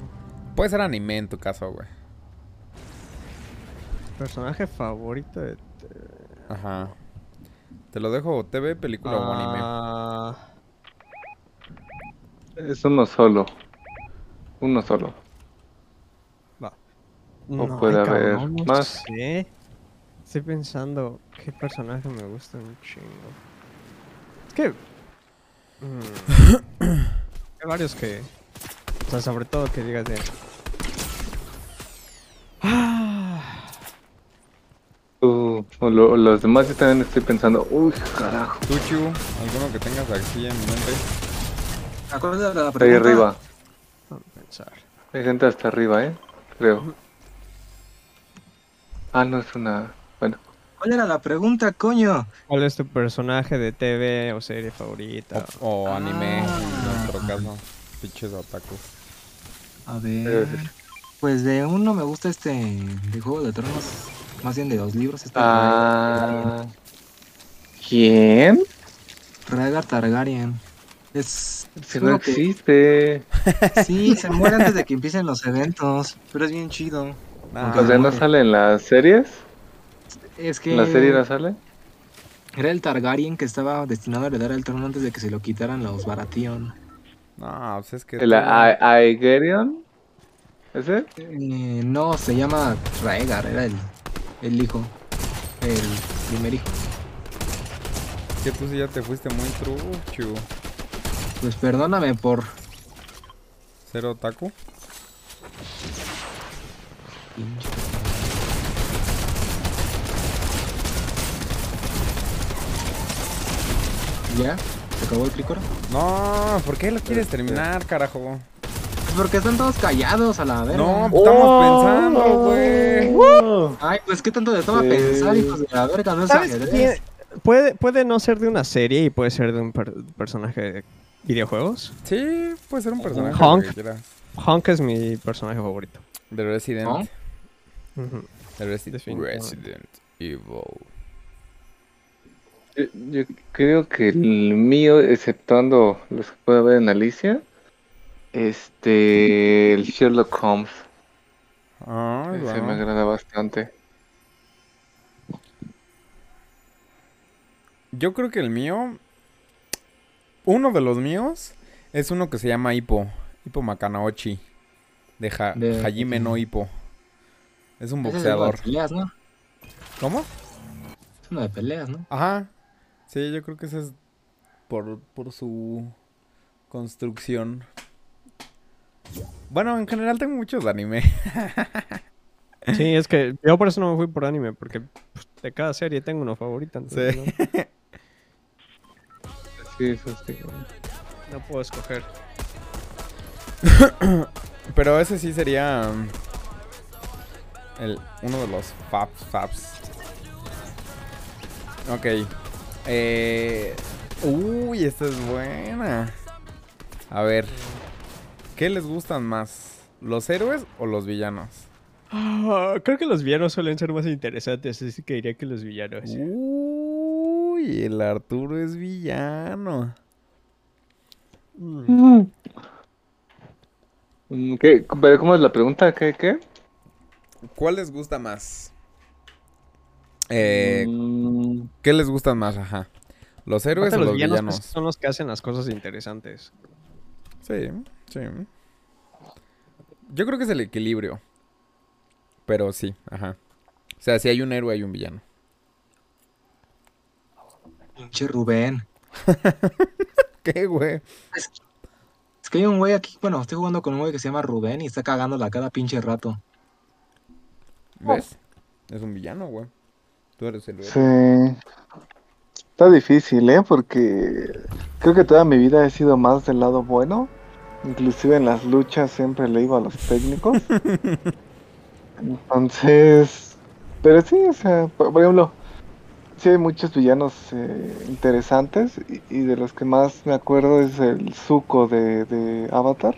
Puede ser anime en tu caso, güey. Personaje favorito de... Ajá. Te lo dejo TV, película o anime. Es uno solo. Uno solo. no, puede ay, haber cabrón, no más. sé. Estoy pensando qué personaje me gusta un chingo. Es que... mm, hay varios que... O sea, sobre todo que digas de... Ah, Uh, o lo- los demás yo también estoy pensando, uy, carajo. Tuchu, ¿alguno que tengas aquí en mente? Acuérdate de la Está ahí pregunta. arriba. vamos a pensar. Hay gente hasta arriba, ¿eh? Creo. Ah, no es una... Bueno. ¿Cuál era la pregunta, coño? ¿Cuál es tu personaje de TV o serie favorita? O, o anime, Ah. en nuestro caso. Pinches otakus. A ver. Pues de uno me gusta este. De Juego de Tronos. Más bien de los libros. Este Ah... ¿Quién? Rhaegar Targaryen. Es. Si no uno que- existe. Sí, se muere antes de que empiecen los eventos. Pero es bien chido. Nah, O sea, ¿no sale en las series? Es que. ¿En la serie no sale? Era el Targaryen que estaba destinado a heredar el trono antes de que se lo quitaran los Baratheon. No, pues es que. ¿El Aegerion? ¿Ese? Eh, no, se llama Rhaegar, era el, el hijo. El primer hijo. que tú sí ya te fuiste muy truchu. Pues perdóname por. ¿Cero otaku? pinche- ¿Ya? ¿Se acabó el crícora? No, ¿por qué lo quieres terminar, carajo? Porque están todos callados a la verga. No, estamos pensando, güey. Ay, pues qué tanto de toma Sí. pensar, hijos de la verga, no es ¿Sabes ajedrez. quién? Puede, puede no ser de una serie y puede ser de un per- personaje de videojuegos. Sí, puede ser un personaje. Honk. Honk es mi personaje favorito. De Resident. ¿Honk? Definitivamente. Resident Evil. Yo, yo creo que el mío, exceptuando los que puede haber en Alicia, este, el Sherlock Holmes, Ay, ese bueno. me agrada bastante. Yo creo que el mío. Uno de los míos es uno que se llama Hippo. Hippo Makanaochi. De, Ja- De- Hajime no Hippo. Es un Ese es de boxeador. peleas, ¿no? ¿Cómo? Es uno de peleas, ¿no? Ajá. Sí, yo creo que ese es por, por su construcción. Bueno, en general tengo muchos de anime. Sí, es que yo por eso no me fui por anime, porque pues, de cada serie tengo uno favorito. entonces Sí. Sí, eso sí. No, no puedo escoger. Pero ese sí sería um, el, uno de los Fabs Fabs. Ok. Eh, uy, esta es buena. A ver. ¿Qué les gustan más? ¿Los héroes o los villanos? Ah, creo que los villanos suelen ser más interesantes, así que diría que los villanos. Uy, el Arturo es villano. Mm. Mm, ¿Qué? ¿Pero cómo es la pregunta? ¿Qué? ¿Qué? ¿Cuál les gusta más? Eh, Mm, ¿Qué les gustan más? Ajá. ¿Los héroes Aparte, o los los villanos villanos? son los que hacen las cosas interesantes. Sí, sí. Yo creo que es el equilibrio. Pero sí, ajá. O sea, si hay un héroe, hay un villano. Pinche Rubén. ¿Qué, güey? Es que hay un güey aquí, bueno, estoy jugando con un güey que se llama Rubén y está cagándola cada pinche rato. ¿Ves? Es un villano, güey. Tú eres el héroe. sí. Está difícil, ¿eh? Porque creo que toda mi vida he sido más del lado bueno. Inclusive en las luchas siempre le iba a los técnicos. Entonces, pero sí, o sea, por, por ejemplo, sí hay muchos villanos eh, interesantes y, y de los que más me acuerdo es el Zuko de, de Avatar.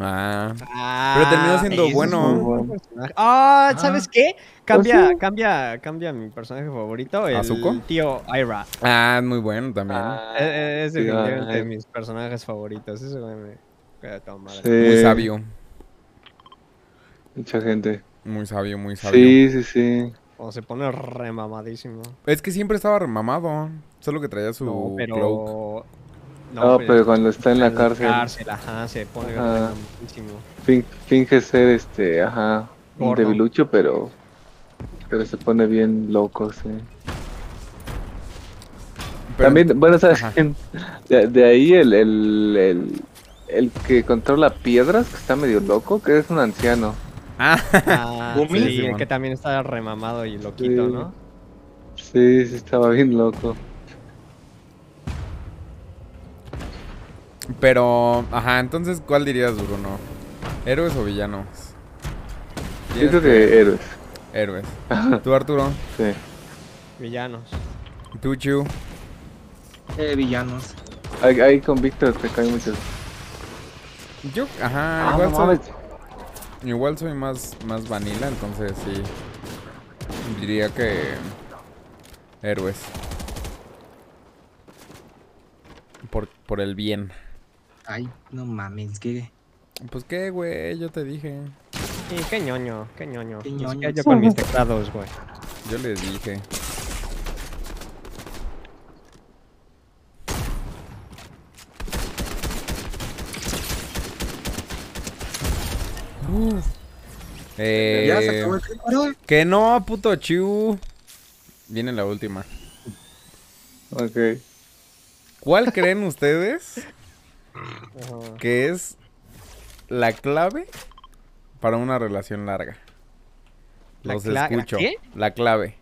Ah, Ah, Pero terminó siendo es bueno. personaje. Ah, ¿sabes qué? Cambia, sí. cambia, cambia mi personaje favorito, el ¿Zuko? tío Ira. ah, muy bueno también. Eh, eh, Es sí, definitivamente de mis personajes favoritos. Güey me queda madre. Sí, Muy sabio, Mucha gente. muy sabio, muy sabio. Sí, sí, sí. O se pone remamadísimo. Es que siempre estaba remamado, solo que traía su No, cloak. pero. No, pero cuando está en la cárcel, ajá, se pone Ajá. remamadísimo. fin- finge ser este, ajá, un debilucho, pero, pero se pone bien loco, sí. Pero- También, bueno, ¿sabes? De, de ahí el, el, el, el que controla piedras, que está medio loco, que es un anciano. Ah, Ah, ¿Gumi? sí, Sí, el que también está remamado y loquito, Sí. ¿no? Sí, sí, estaba bien loco. pero, ajá, entonces, ¿cuál dirías, Bruno? ¿Héroes o villanos? Yo creo que héroes. Héroes. ¿Tú, Arturo? Sí. Villanos. ¿Tú, Chu? Eh, villanos. Ahí, ahí con Víctor te caen muchos. Yo, ajá, Ah, igual, no soy, mames. Igual soy más, más vanilla, entonces sí. Diría que. Héroes. Por, por el bien. Ay, no mames, que. Pues qué, güey, yo te dije. Sí, qué ñoño, qué ñoño. Qué Ni siquiera ñoño. yo con mis teclados, güey. Yo les dije. Eh, Ya se acabó el tiempo, que no, puto Chu. Viene la última. Ok. ¿Cuál creen ustedes que es la clave para una relación larga? ¿La Los la escucho. qué? La clave.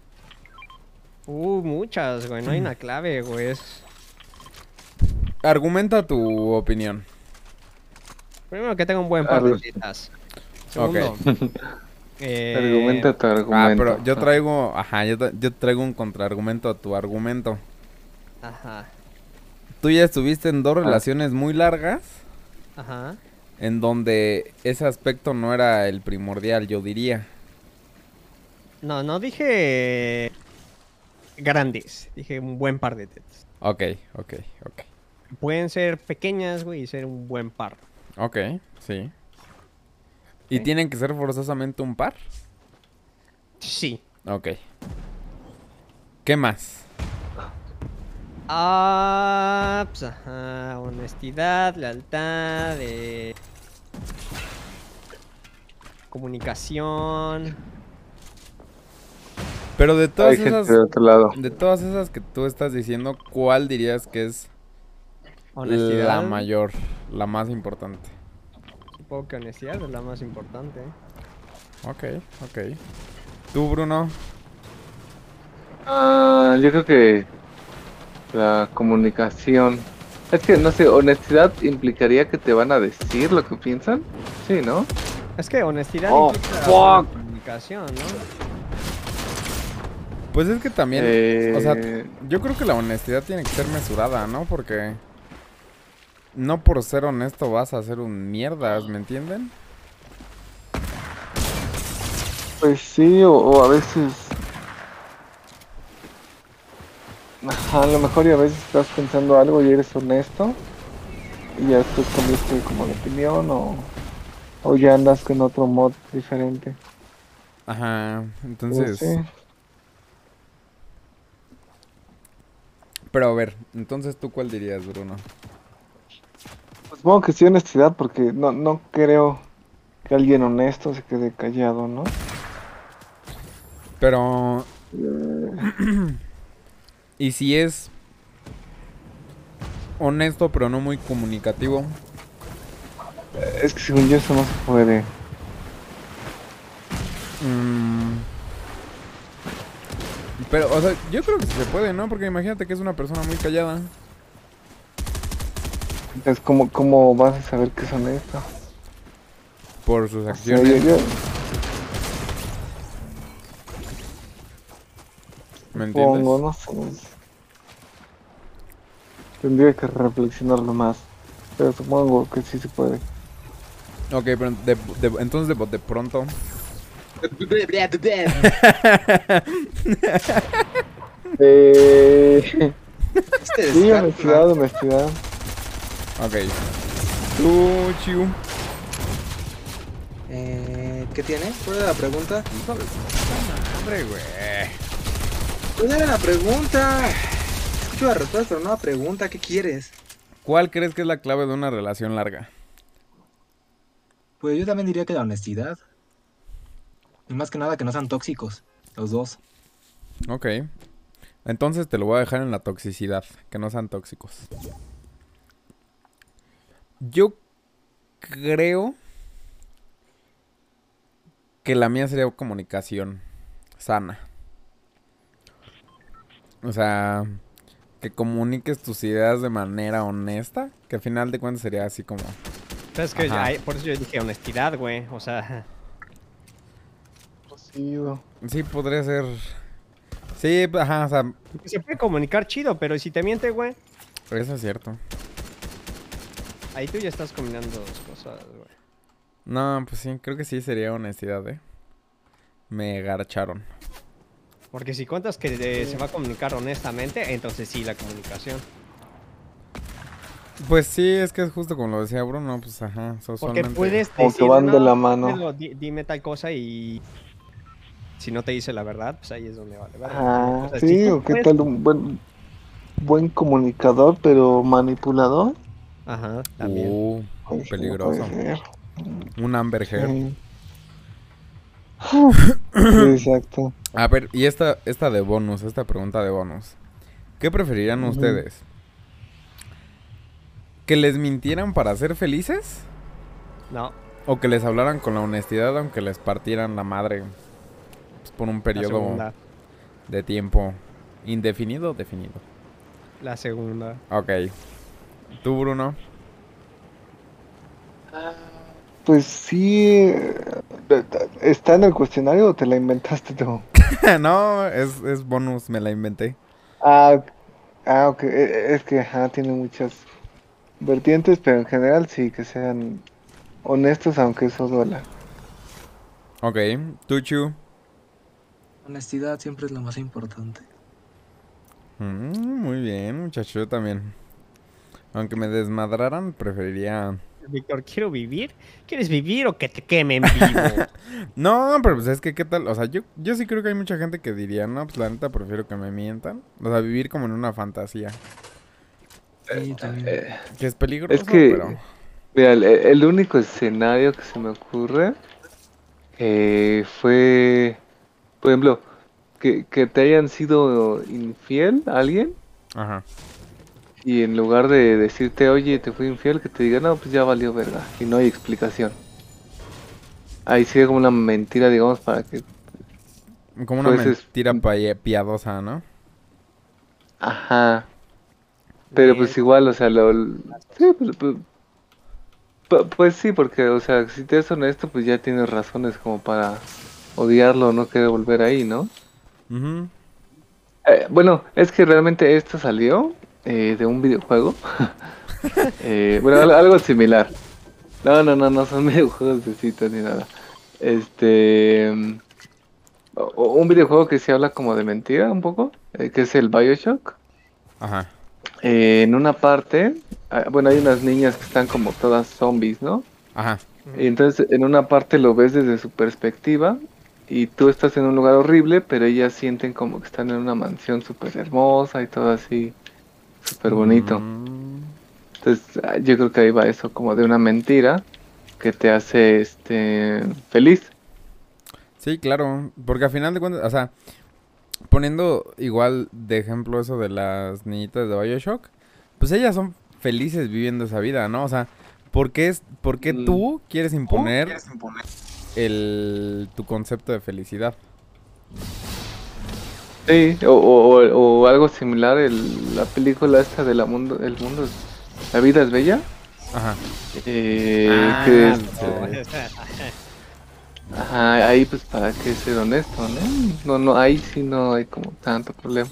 Uh, muchas, güey. No hay una clave, güey. Es... Argumenta tu opinión. Primero que tenga un buen par de Argu- Segundo. eh, Argumenta tu Ah, argumento. pero yo traigo, ajá, yo, tra- yo traigo un contraargumento a tu argumento. Ajá. Tú ya estuviste en Ah. dos relaciones muy largas Ajá. en donde ese aspecto no era el primordial, yo diría. No, no dije grandes. Dije un buen par de tetas. Ok, ok, ok. Pueden ser pequeñas, güey, y ser un buen par. Ok, sí. ¿Y tienen que ser forzosamente un par? Sí. Ok. ¿Qué más? Ah, pues, ajá, honestidad, lealtad, eh, comunicación. Pero de todas Hay gente esas, de otro lado. de todas esas que tú estás diciendo, ¿cuál dirías que es Honestidad. la mayor, la más importante? Supongo que honestidad es la más importante. Ok, ok. ¿Tú, Bruno? Ah, yo creo que la comunicación. Es que no sé, honestidad implicaría que te van a decir lo que piensan. Sí, ¿no? Es que honestidad Oh, implica fuck. comunicación, ¿no? Pues es que también, o sea, Eh, yo creo que la honestidad tiene que ser mesurada, ¿no? Porque no por ser honesto vas a hacer un mierdas, ¿me entienden? Pues sí, o, o a veces. Ajá, a lo mejor y a veces estás pensando algo y eres honesto. Y ya después cambiaste como de opinión o, o ya andas con otro mod diferente. Ajá, Pues entonces, sí. pero a ver, entonces tú cuál dirías, Bruno? Supongo que sí honestidad porque no, no creo que alguien honesto se quede callado, ¿no? Pero, Eh, ¿y si es honesto pero no muy comunicativo? Es que según yo eso no se puede. Mm, Pero, o sea, yo creo que se puede, ¿no? Porque imagínate que es una persona muy callada. Entonces, ¿cómo, cómo vas a saber que es honesto? Por sus O sea, acciones. yo- yo- ¿Me entiendes? Supongo, no sé. Tendría que reflexionarlo más. Pero supongo que sí se puede. Ok, pero de, de- entonces de, de pronto. Eh, Este sí, descaro, honestidad, honestidad. Ok. Tú, Chiu. Eh, ¿Qué tiene? ¿Cuál era la pregunta? Madre, güey. ¿Cuál era la pregunta? Escucho la respuesta, pero no la pregunta. ¿Qué quieres? ¿Cuál crees que es la clave de una relación larga? Pues yo también diría que la honestidad. Y más que nada que no sean tóxicos, los dos. Ok. Entonces te lo voy a dejar en la toxicidad, que no sean tóxicos. Yo creo que la mía sería comunicación sana. O sea, que comuniques tus ideas de manera honesta, que al final de cuentas sería así como... Pero es que hay- por eso yo dije honestidad, güey. O sea, Sí, güey. Sí, podría ser... Sí, ajá, o sea, se puede comunicar chido, pero si te miente, güey, eso es cierto. Ahí tú ya estás combinando dos cosas, güey. No, pues sí, creo que sí sería honestidad, ¿eh? Me garcharon. Porque si cuentas que eh, se va a comunicar honestamente, entonces sí, la comunicación. Pues sí, es que es justo como lo decía Bruno, pues ajá, so- Porque puedes decir, van de "No, la mano". di- dime tal cosa y si no te dice la verdad, pues ahí es donde vale. verga. Ah, O sea, si sí, o qué puedes- tal un buen, buen comunicador, pero manipulador. Ajá, también. Uh, peligroso. Un Amber Heard. Sí. Exacto. A ver, y esta, esta de bonus, esta pregunta de bonus. ¿Qué preferirían ustedes? ¿Que les mintieran para ser felices? No, ¿O que les hablaran con la honestidad aunque les partieran la madre pues, por un periodo de tiempo indefinido o definido? La segunda. Ok. ¿Tú, Bruno? Pues sí. eh, ¿Está en el cuestionario o te la inventaste tú? no, es, es bonus, me la inventé. Ah, ah, ok. eh, Es que ajá, tiene muchas vertientes, pero en general sí, que sean honestos, aunque eso duela. Ok. ¿Tú, Chu? Honestidad siempre es lo más importante. Mm, muy bien, muchacho, yo también. Aunque me desmadraran, preferiría... Víctor, quiero vivir. ¿Quieres vivir o que te quemen vivo? No, pero pues es que, ¿qué tal? O sea, yo, yo sí creo que hay mucha gente que diría, no, pues la neta prefiero que me mientan. O sea, vivir como en una fantasía. Sí, también. Eh, Que es peligroso, Es que- pero... Mira, el, el único escenario que se me ocurre eh, fue, por ejemplo, que, que te hayan sido infiel a alguien Ajá. Y en lugar de decirte, oye, te fui infiel, que te diga, no, pues ya valió verga y no hay explicación. Ahí sería como una mentira, digamos, para que... Como una Pues es- mentira pa- piadosa, ¿no? Ajá. Pero pues igual, o sea, lo... Sí, pues, pues, pu- pues sí, porque, o sea, si te es honesto, pues ya tienes razones como para odiarlo o no querer volver ahí, ¿no? Eh, bueno, es que realmente esto salió eh, de un videojuego. Eh, bueno, al- algo similar. No, no, no, no son videojuegos de citas ni nada. Este... mm, un videojuego que se habla como de mentira un poco, eh, que es el Bioshock. Ajá. Eh, en una parte, ah, bueno, hay unas niñas que están como todas zombies, ¿no? Ajá. Y entonces en una parte lo ves desde su perspectiva y tú estás en un lugar horrible, pero ellas sienten como que están en una mansión súper hermosa y todo así, súper bonito. Mm. Entonces ah, yo creo que ahí va eso como de una mentira que te hace este feliz. Sí, claro, porque al final de cuentas, o sea, poniendo igual de ejemplo eso de las niñitas de Bioshock, pues ellas son felices viviendo esa vida, ¿no? O sea, ¿por qué, es, por qué Mm. tú quieres imponer el, tu concepto de felicidad? Sí, o, o- o- algo similar, el- la película esta de la mundo, el mundo, la vida es bella, Ajá. eh, Ah, que este, ajá, ahí pues para que ser honesto, ¿no? No, no, ahí sí no hay como tanto problema.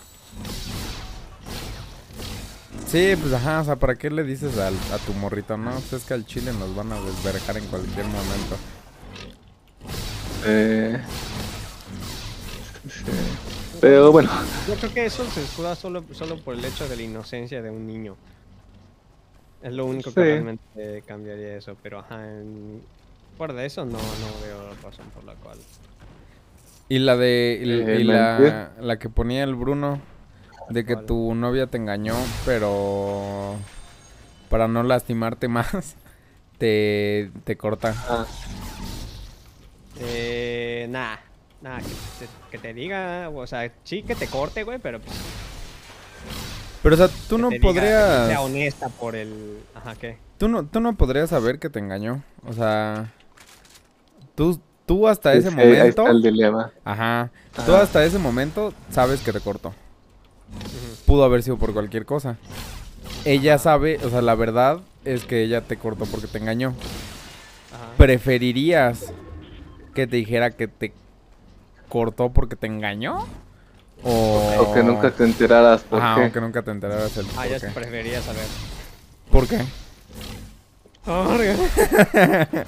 Sí, pues ajá, o sea, ¿para qué le dices al- a tu morrito? No, pues es que al chile nos van a desverjar en cualquier momento. Eh, sí. Pero bueno, Yo creo que eso se escuda solo, solo por el hecho de la inocencia de un niño. Es lo único que realmente cambiaría eso, pero ajá, en- fuera de eso no, no veo razón por la cual. Y la de. Y, Eh, y la, la que ponía el Bruno. De que ¿Cuál? tu novia te engañó, pero. Para no lastimarte más. Te, te corta. ah, Eh, nah, nah, que te, que te diga, o sea, sí que te corte, güey, pero pues, Pero o sea, tú que no te diga, que podrías. sea honesta por el, ajá, ¿qué? Tú no, tú no podrías saber que te engañó. O sea. Tú, tú hasta sí, ese sí, ahí momento. está el dilema. Ajá. Tú hasta ese momento sabes que te cortó. Pudo haber sido por cualquier cosa. Ella sabe, o sea, la verdad es que ella te cortó porque te engañó. Ajá. ¿Preferirías que te dijera que te cortó porque te engañó? O, O que nunca te enteraras por Ajá, qué. o que nunca te enteraras el Ah, por ya qué. preferiría saber. ¿Por qué?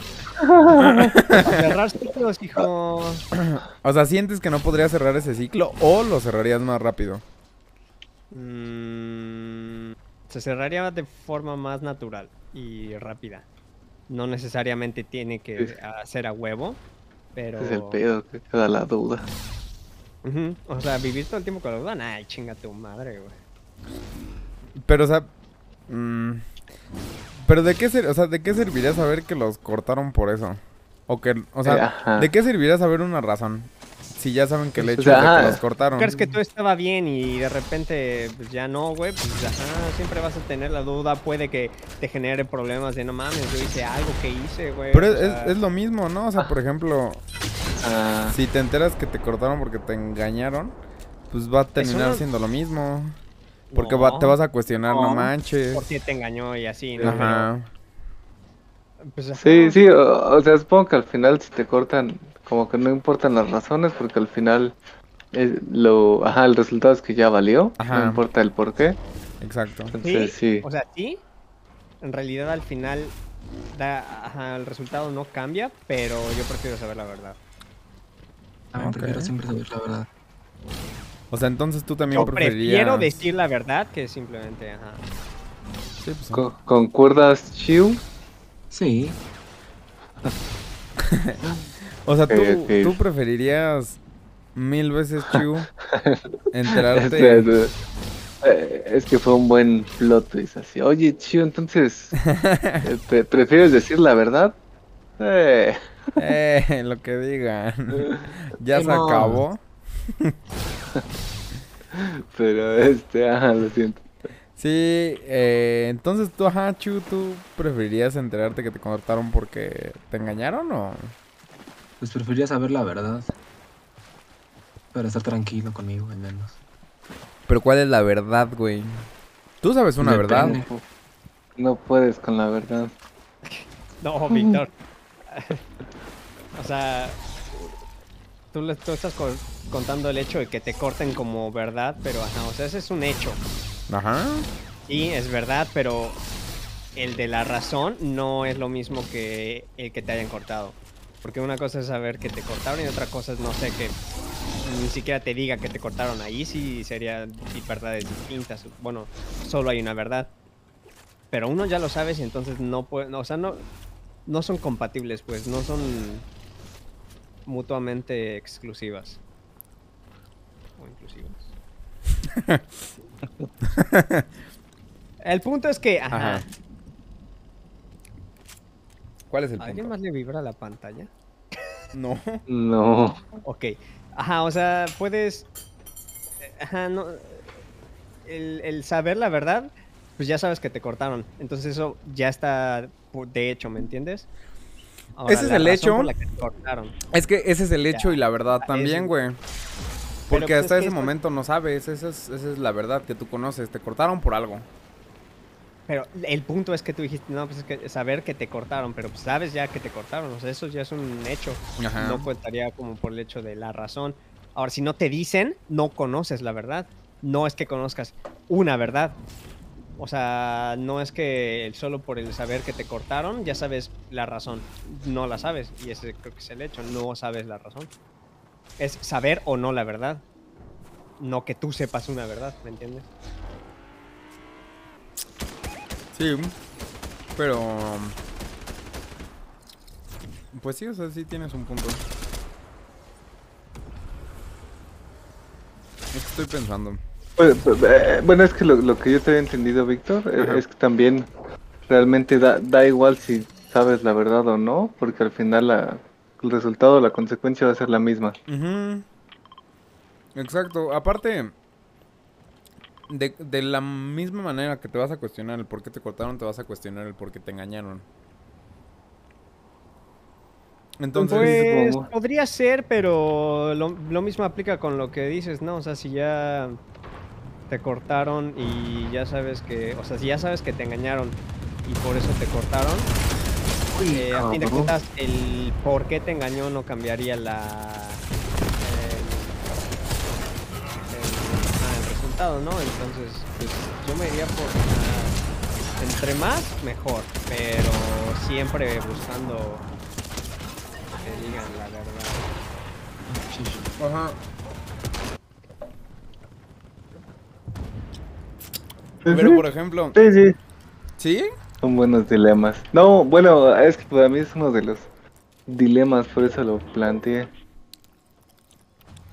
Cerrar ciclos, hijo. O sea, ¿sientes que no podrías cerrar ese ciclo o lo cerrarías más rápido? Mm, se cerraría de forma más natural y rápida. No necesariamente tiene que hacer a huevo, pero... Es el pedo que queda la duda. O sea, vivir todo el tiempo con la duda, ay, chinga tu madre, güey. Pero, o sea... mm, pero ¿de qué, ser- o sea, ¿de qué serviría saber que los cortaron por eso? O que, o sea. ¿de qué serviría saber una razón? Si ya saben que el O hecho sea, de que los cortaron. ¿Crees que todo estaba bien y de repente pues, ya no, güey? Pues ajá, siempre vas a tener la duda, puede que te genere problemas de no mames, yo hice algo que hice, güey. Pero o es, sea, es- es lo mismo, ¿no? O sea, por ejemplo, Ah, si te enteras que te cortaron porque te engañaron, pues va a terminar siendo lo mismo. Porque va- te vas a cuestionar, no, no, manches. ¿Por qué te engañó y así, no? Ajá. Pero, pues, ajá, sí, sí, o, o sea, supongo que al final si te cortan, como que no importan las razones, porque al final es lo, ajá, el resultado es que ya valió, Ajá. no importa el por qué. Exacto. Entonces Sí, sí, o sea, sí. En realidad al final da, ajá, el resultado no cambia, pero yo prefiero saber la verdad. Ah, prefiero siempre saber la verdad. O sea, entonces tú también Yo prefiero preferirías... decir la verdad que simplemente, ajá. Sí, pues, Co- ¿concuerdas, Chiu? Sí, O sea, tú, ok. tú preferirías mil veces, Chu, Este, enterarte... eh, eh, es que fue un buen plot twist así. Oye, Chiu, entonces, pre- ¿prefieres decir la verdad? Eh, Eh, lo que digan. ya se acabó. pero este, ajá, lo siento. Sí, eh, entonces tú, ajá, Chu, ¿tú preferirías enterarte que te cortaron porque te engañaron o...? Pues preferiría saber la verdad. Para estar tranquilo conmigo, al menos. Pero ¿cuál es la verdad, güey? Tú sabes una Depende. verdad. No, no puedes con la verdad. No, Víctor. o sea, tú, le- tú estás co- contando el hecho de que te corten como verdad, pero ajá, o sea, ese es un hecho. Ajá. Sí, es verdad, pero el de la razón no es lo mismo que el que te hayan cortado. Porque una cosa es saber que te cortaron y otra cosa es, no sé, que ni siquiera te diga que te cortaron. Ahí sí serían di- verdades distintas. Bueno, solo hay una verdad. Pero uno ya lo sabes y entonces no puede, no, o sea, no, no son compatibles, pues, no son mutuamente exclusivas. O inclusivas. El punto es que, ajá, Ajá. ¿Cuál es el ¿a ¿alguien punto? más le vibra la pantalla? No. No. Ok. Ajá, o sea, puedes. Ajá, no. El, el saber la verdad, pues ya sabes que te cortaron. Entonces eso ya está de hecho, ¿me entiendes? Ahora, Ese es el hecho. por la que te cortaron. Es que ese es el hecho Ya, y la verdad también, güey. Porque pues, hasta es ese momento no sabes, esa es, esa es la verdad que tú conoces, te cortaron por algo. Pero el punto es que tú dijiste, no, pues es que saber que te cortaron, pero pues sabes ya que te cortaron, o sea, eso ya es un hecho. Ajá. No contaría como por el hecho de la razón. Ahora, si no te dicen, no conoces la verdad. No es que conozcas una verdad. O sea, no es que solo por el saber que te cortaron ya sabes la razón. No la sabes. Y ese creo que es el hecho. No sabes la razón. Es saber o no la verdad. No que tú sepas una verdad, ¿me entiendes? Sí, pero... Pues sí, o sea, sí tienes un punto. Es que estoy pensando. Pues, pues, eh, bueno, es que lo, lo que yo te había entendido, Víctor, eh, es que también realmente da, da igual si sabes la verdad o no, porque al final la, el resultado, la consecuencia va a ser la misma. Exacto. Aparte, de, de la misma manera que te vas a cuestionar el por qué te cortaron, te vas a cuestionar el por qué te engañaron. Entonces, Pues supongo. podría ser, pero lo, lo mismo aplica con lo que dices, ¿no? O sea, si ya te cortaron y ya sabes que, o sea, si ya sabes que te engañaron y por eso te cortaron, eh, a fin de cuentas el por qué te engañó no cambiaría la resultado, ¿no? Entonces, pues yo me iría por entre más mejor, pero siempre buscando que digan la verdad. Sí, sí. ajá. Pero por ejemplo, sí, sí, ¿sí? son buenos dilemas. No, bueno, es que para mí es uno de los dilemas, por eso lo planteé.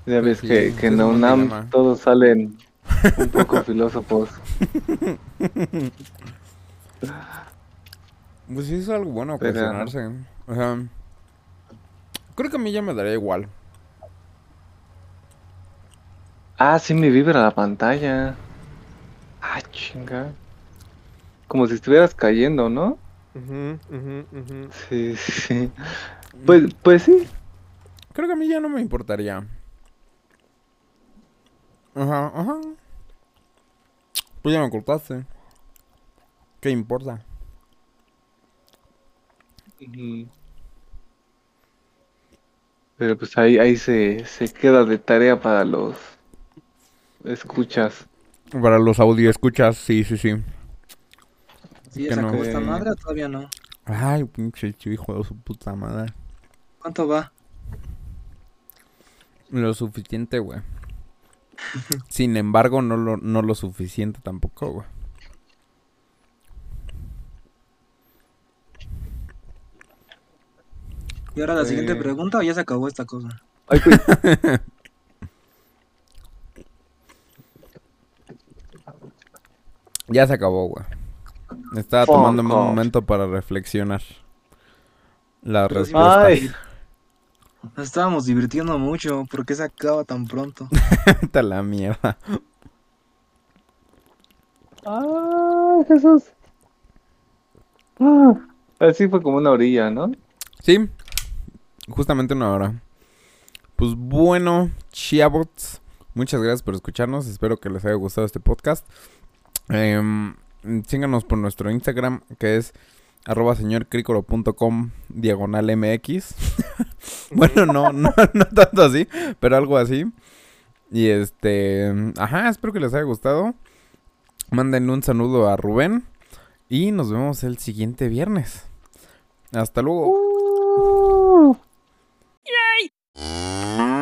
Ya ves sí, que, que en UNAM todos salen un poco filósofos. Pues sí es algo bueno Pero- cuestionarse. O sea, creo que a mí ya me daría igual. Ah, sí me vibra la pantalla. Ah, chinga. Como si estuvieras cayendo, ¿no? Ujú, ujú, ujú. Sí, sí. Pues, pues sí. Creo que a mí ya no me importaría. Ajá, ajá. Pues ya me cortaste. ¿Qué importa? Pero pues ahí, ahí se, se queda de tarea para los escuchas. Para los audio escuchas, sí, sí, sí. ¿Sí, Que ya no. esta madre o todavía no? Ay, pinche hijo de su puta madre. ¿Cuánto va? Lo suficiente, güey. Sin embargo, no lo, no lo suficiente tampoco, güey. ¿Y ahora la siguiente Eh. pregunta o ya se acabó esta cosa? Ay, pues, Ya se acabó, güey. Estaba tomándome un momento para reflexionar. La respuesta. Nos estábamos divirtiendo mucho. ¿Por qué se acaba tan pronto? A la mierda. Ah, Jesús. Ah, así fue como una orilla, ¿no? Sí, justamente una hora. Pues bueno, chiabots, muchas gracias por escucharnos. Espero que les haya gustado este podcast. Em, síganos por nuestro Instagram, que es arroba señorcrícolo.com diagonal mx. bueno, no, no, no tanto así, pero algo así. Y este, ajá, espero que les haya gustado. Mándenle un saludo a Rubén y nos vemos el siguiente viernes. Hasta luego. Uh. Yay.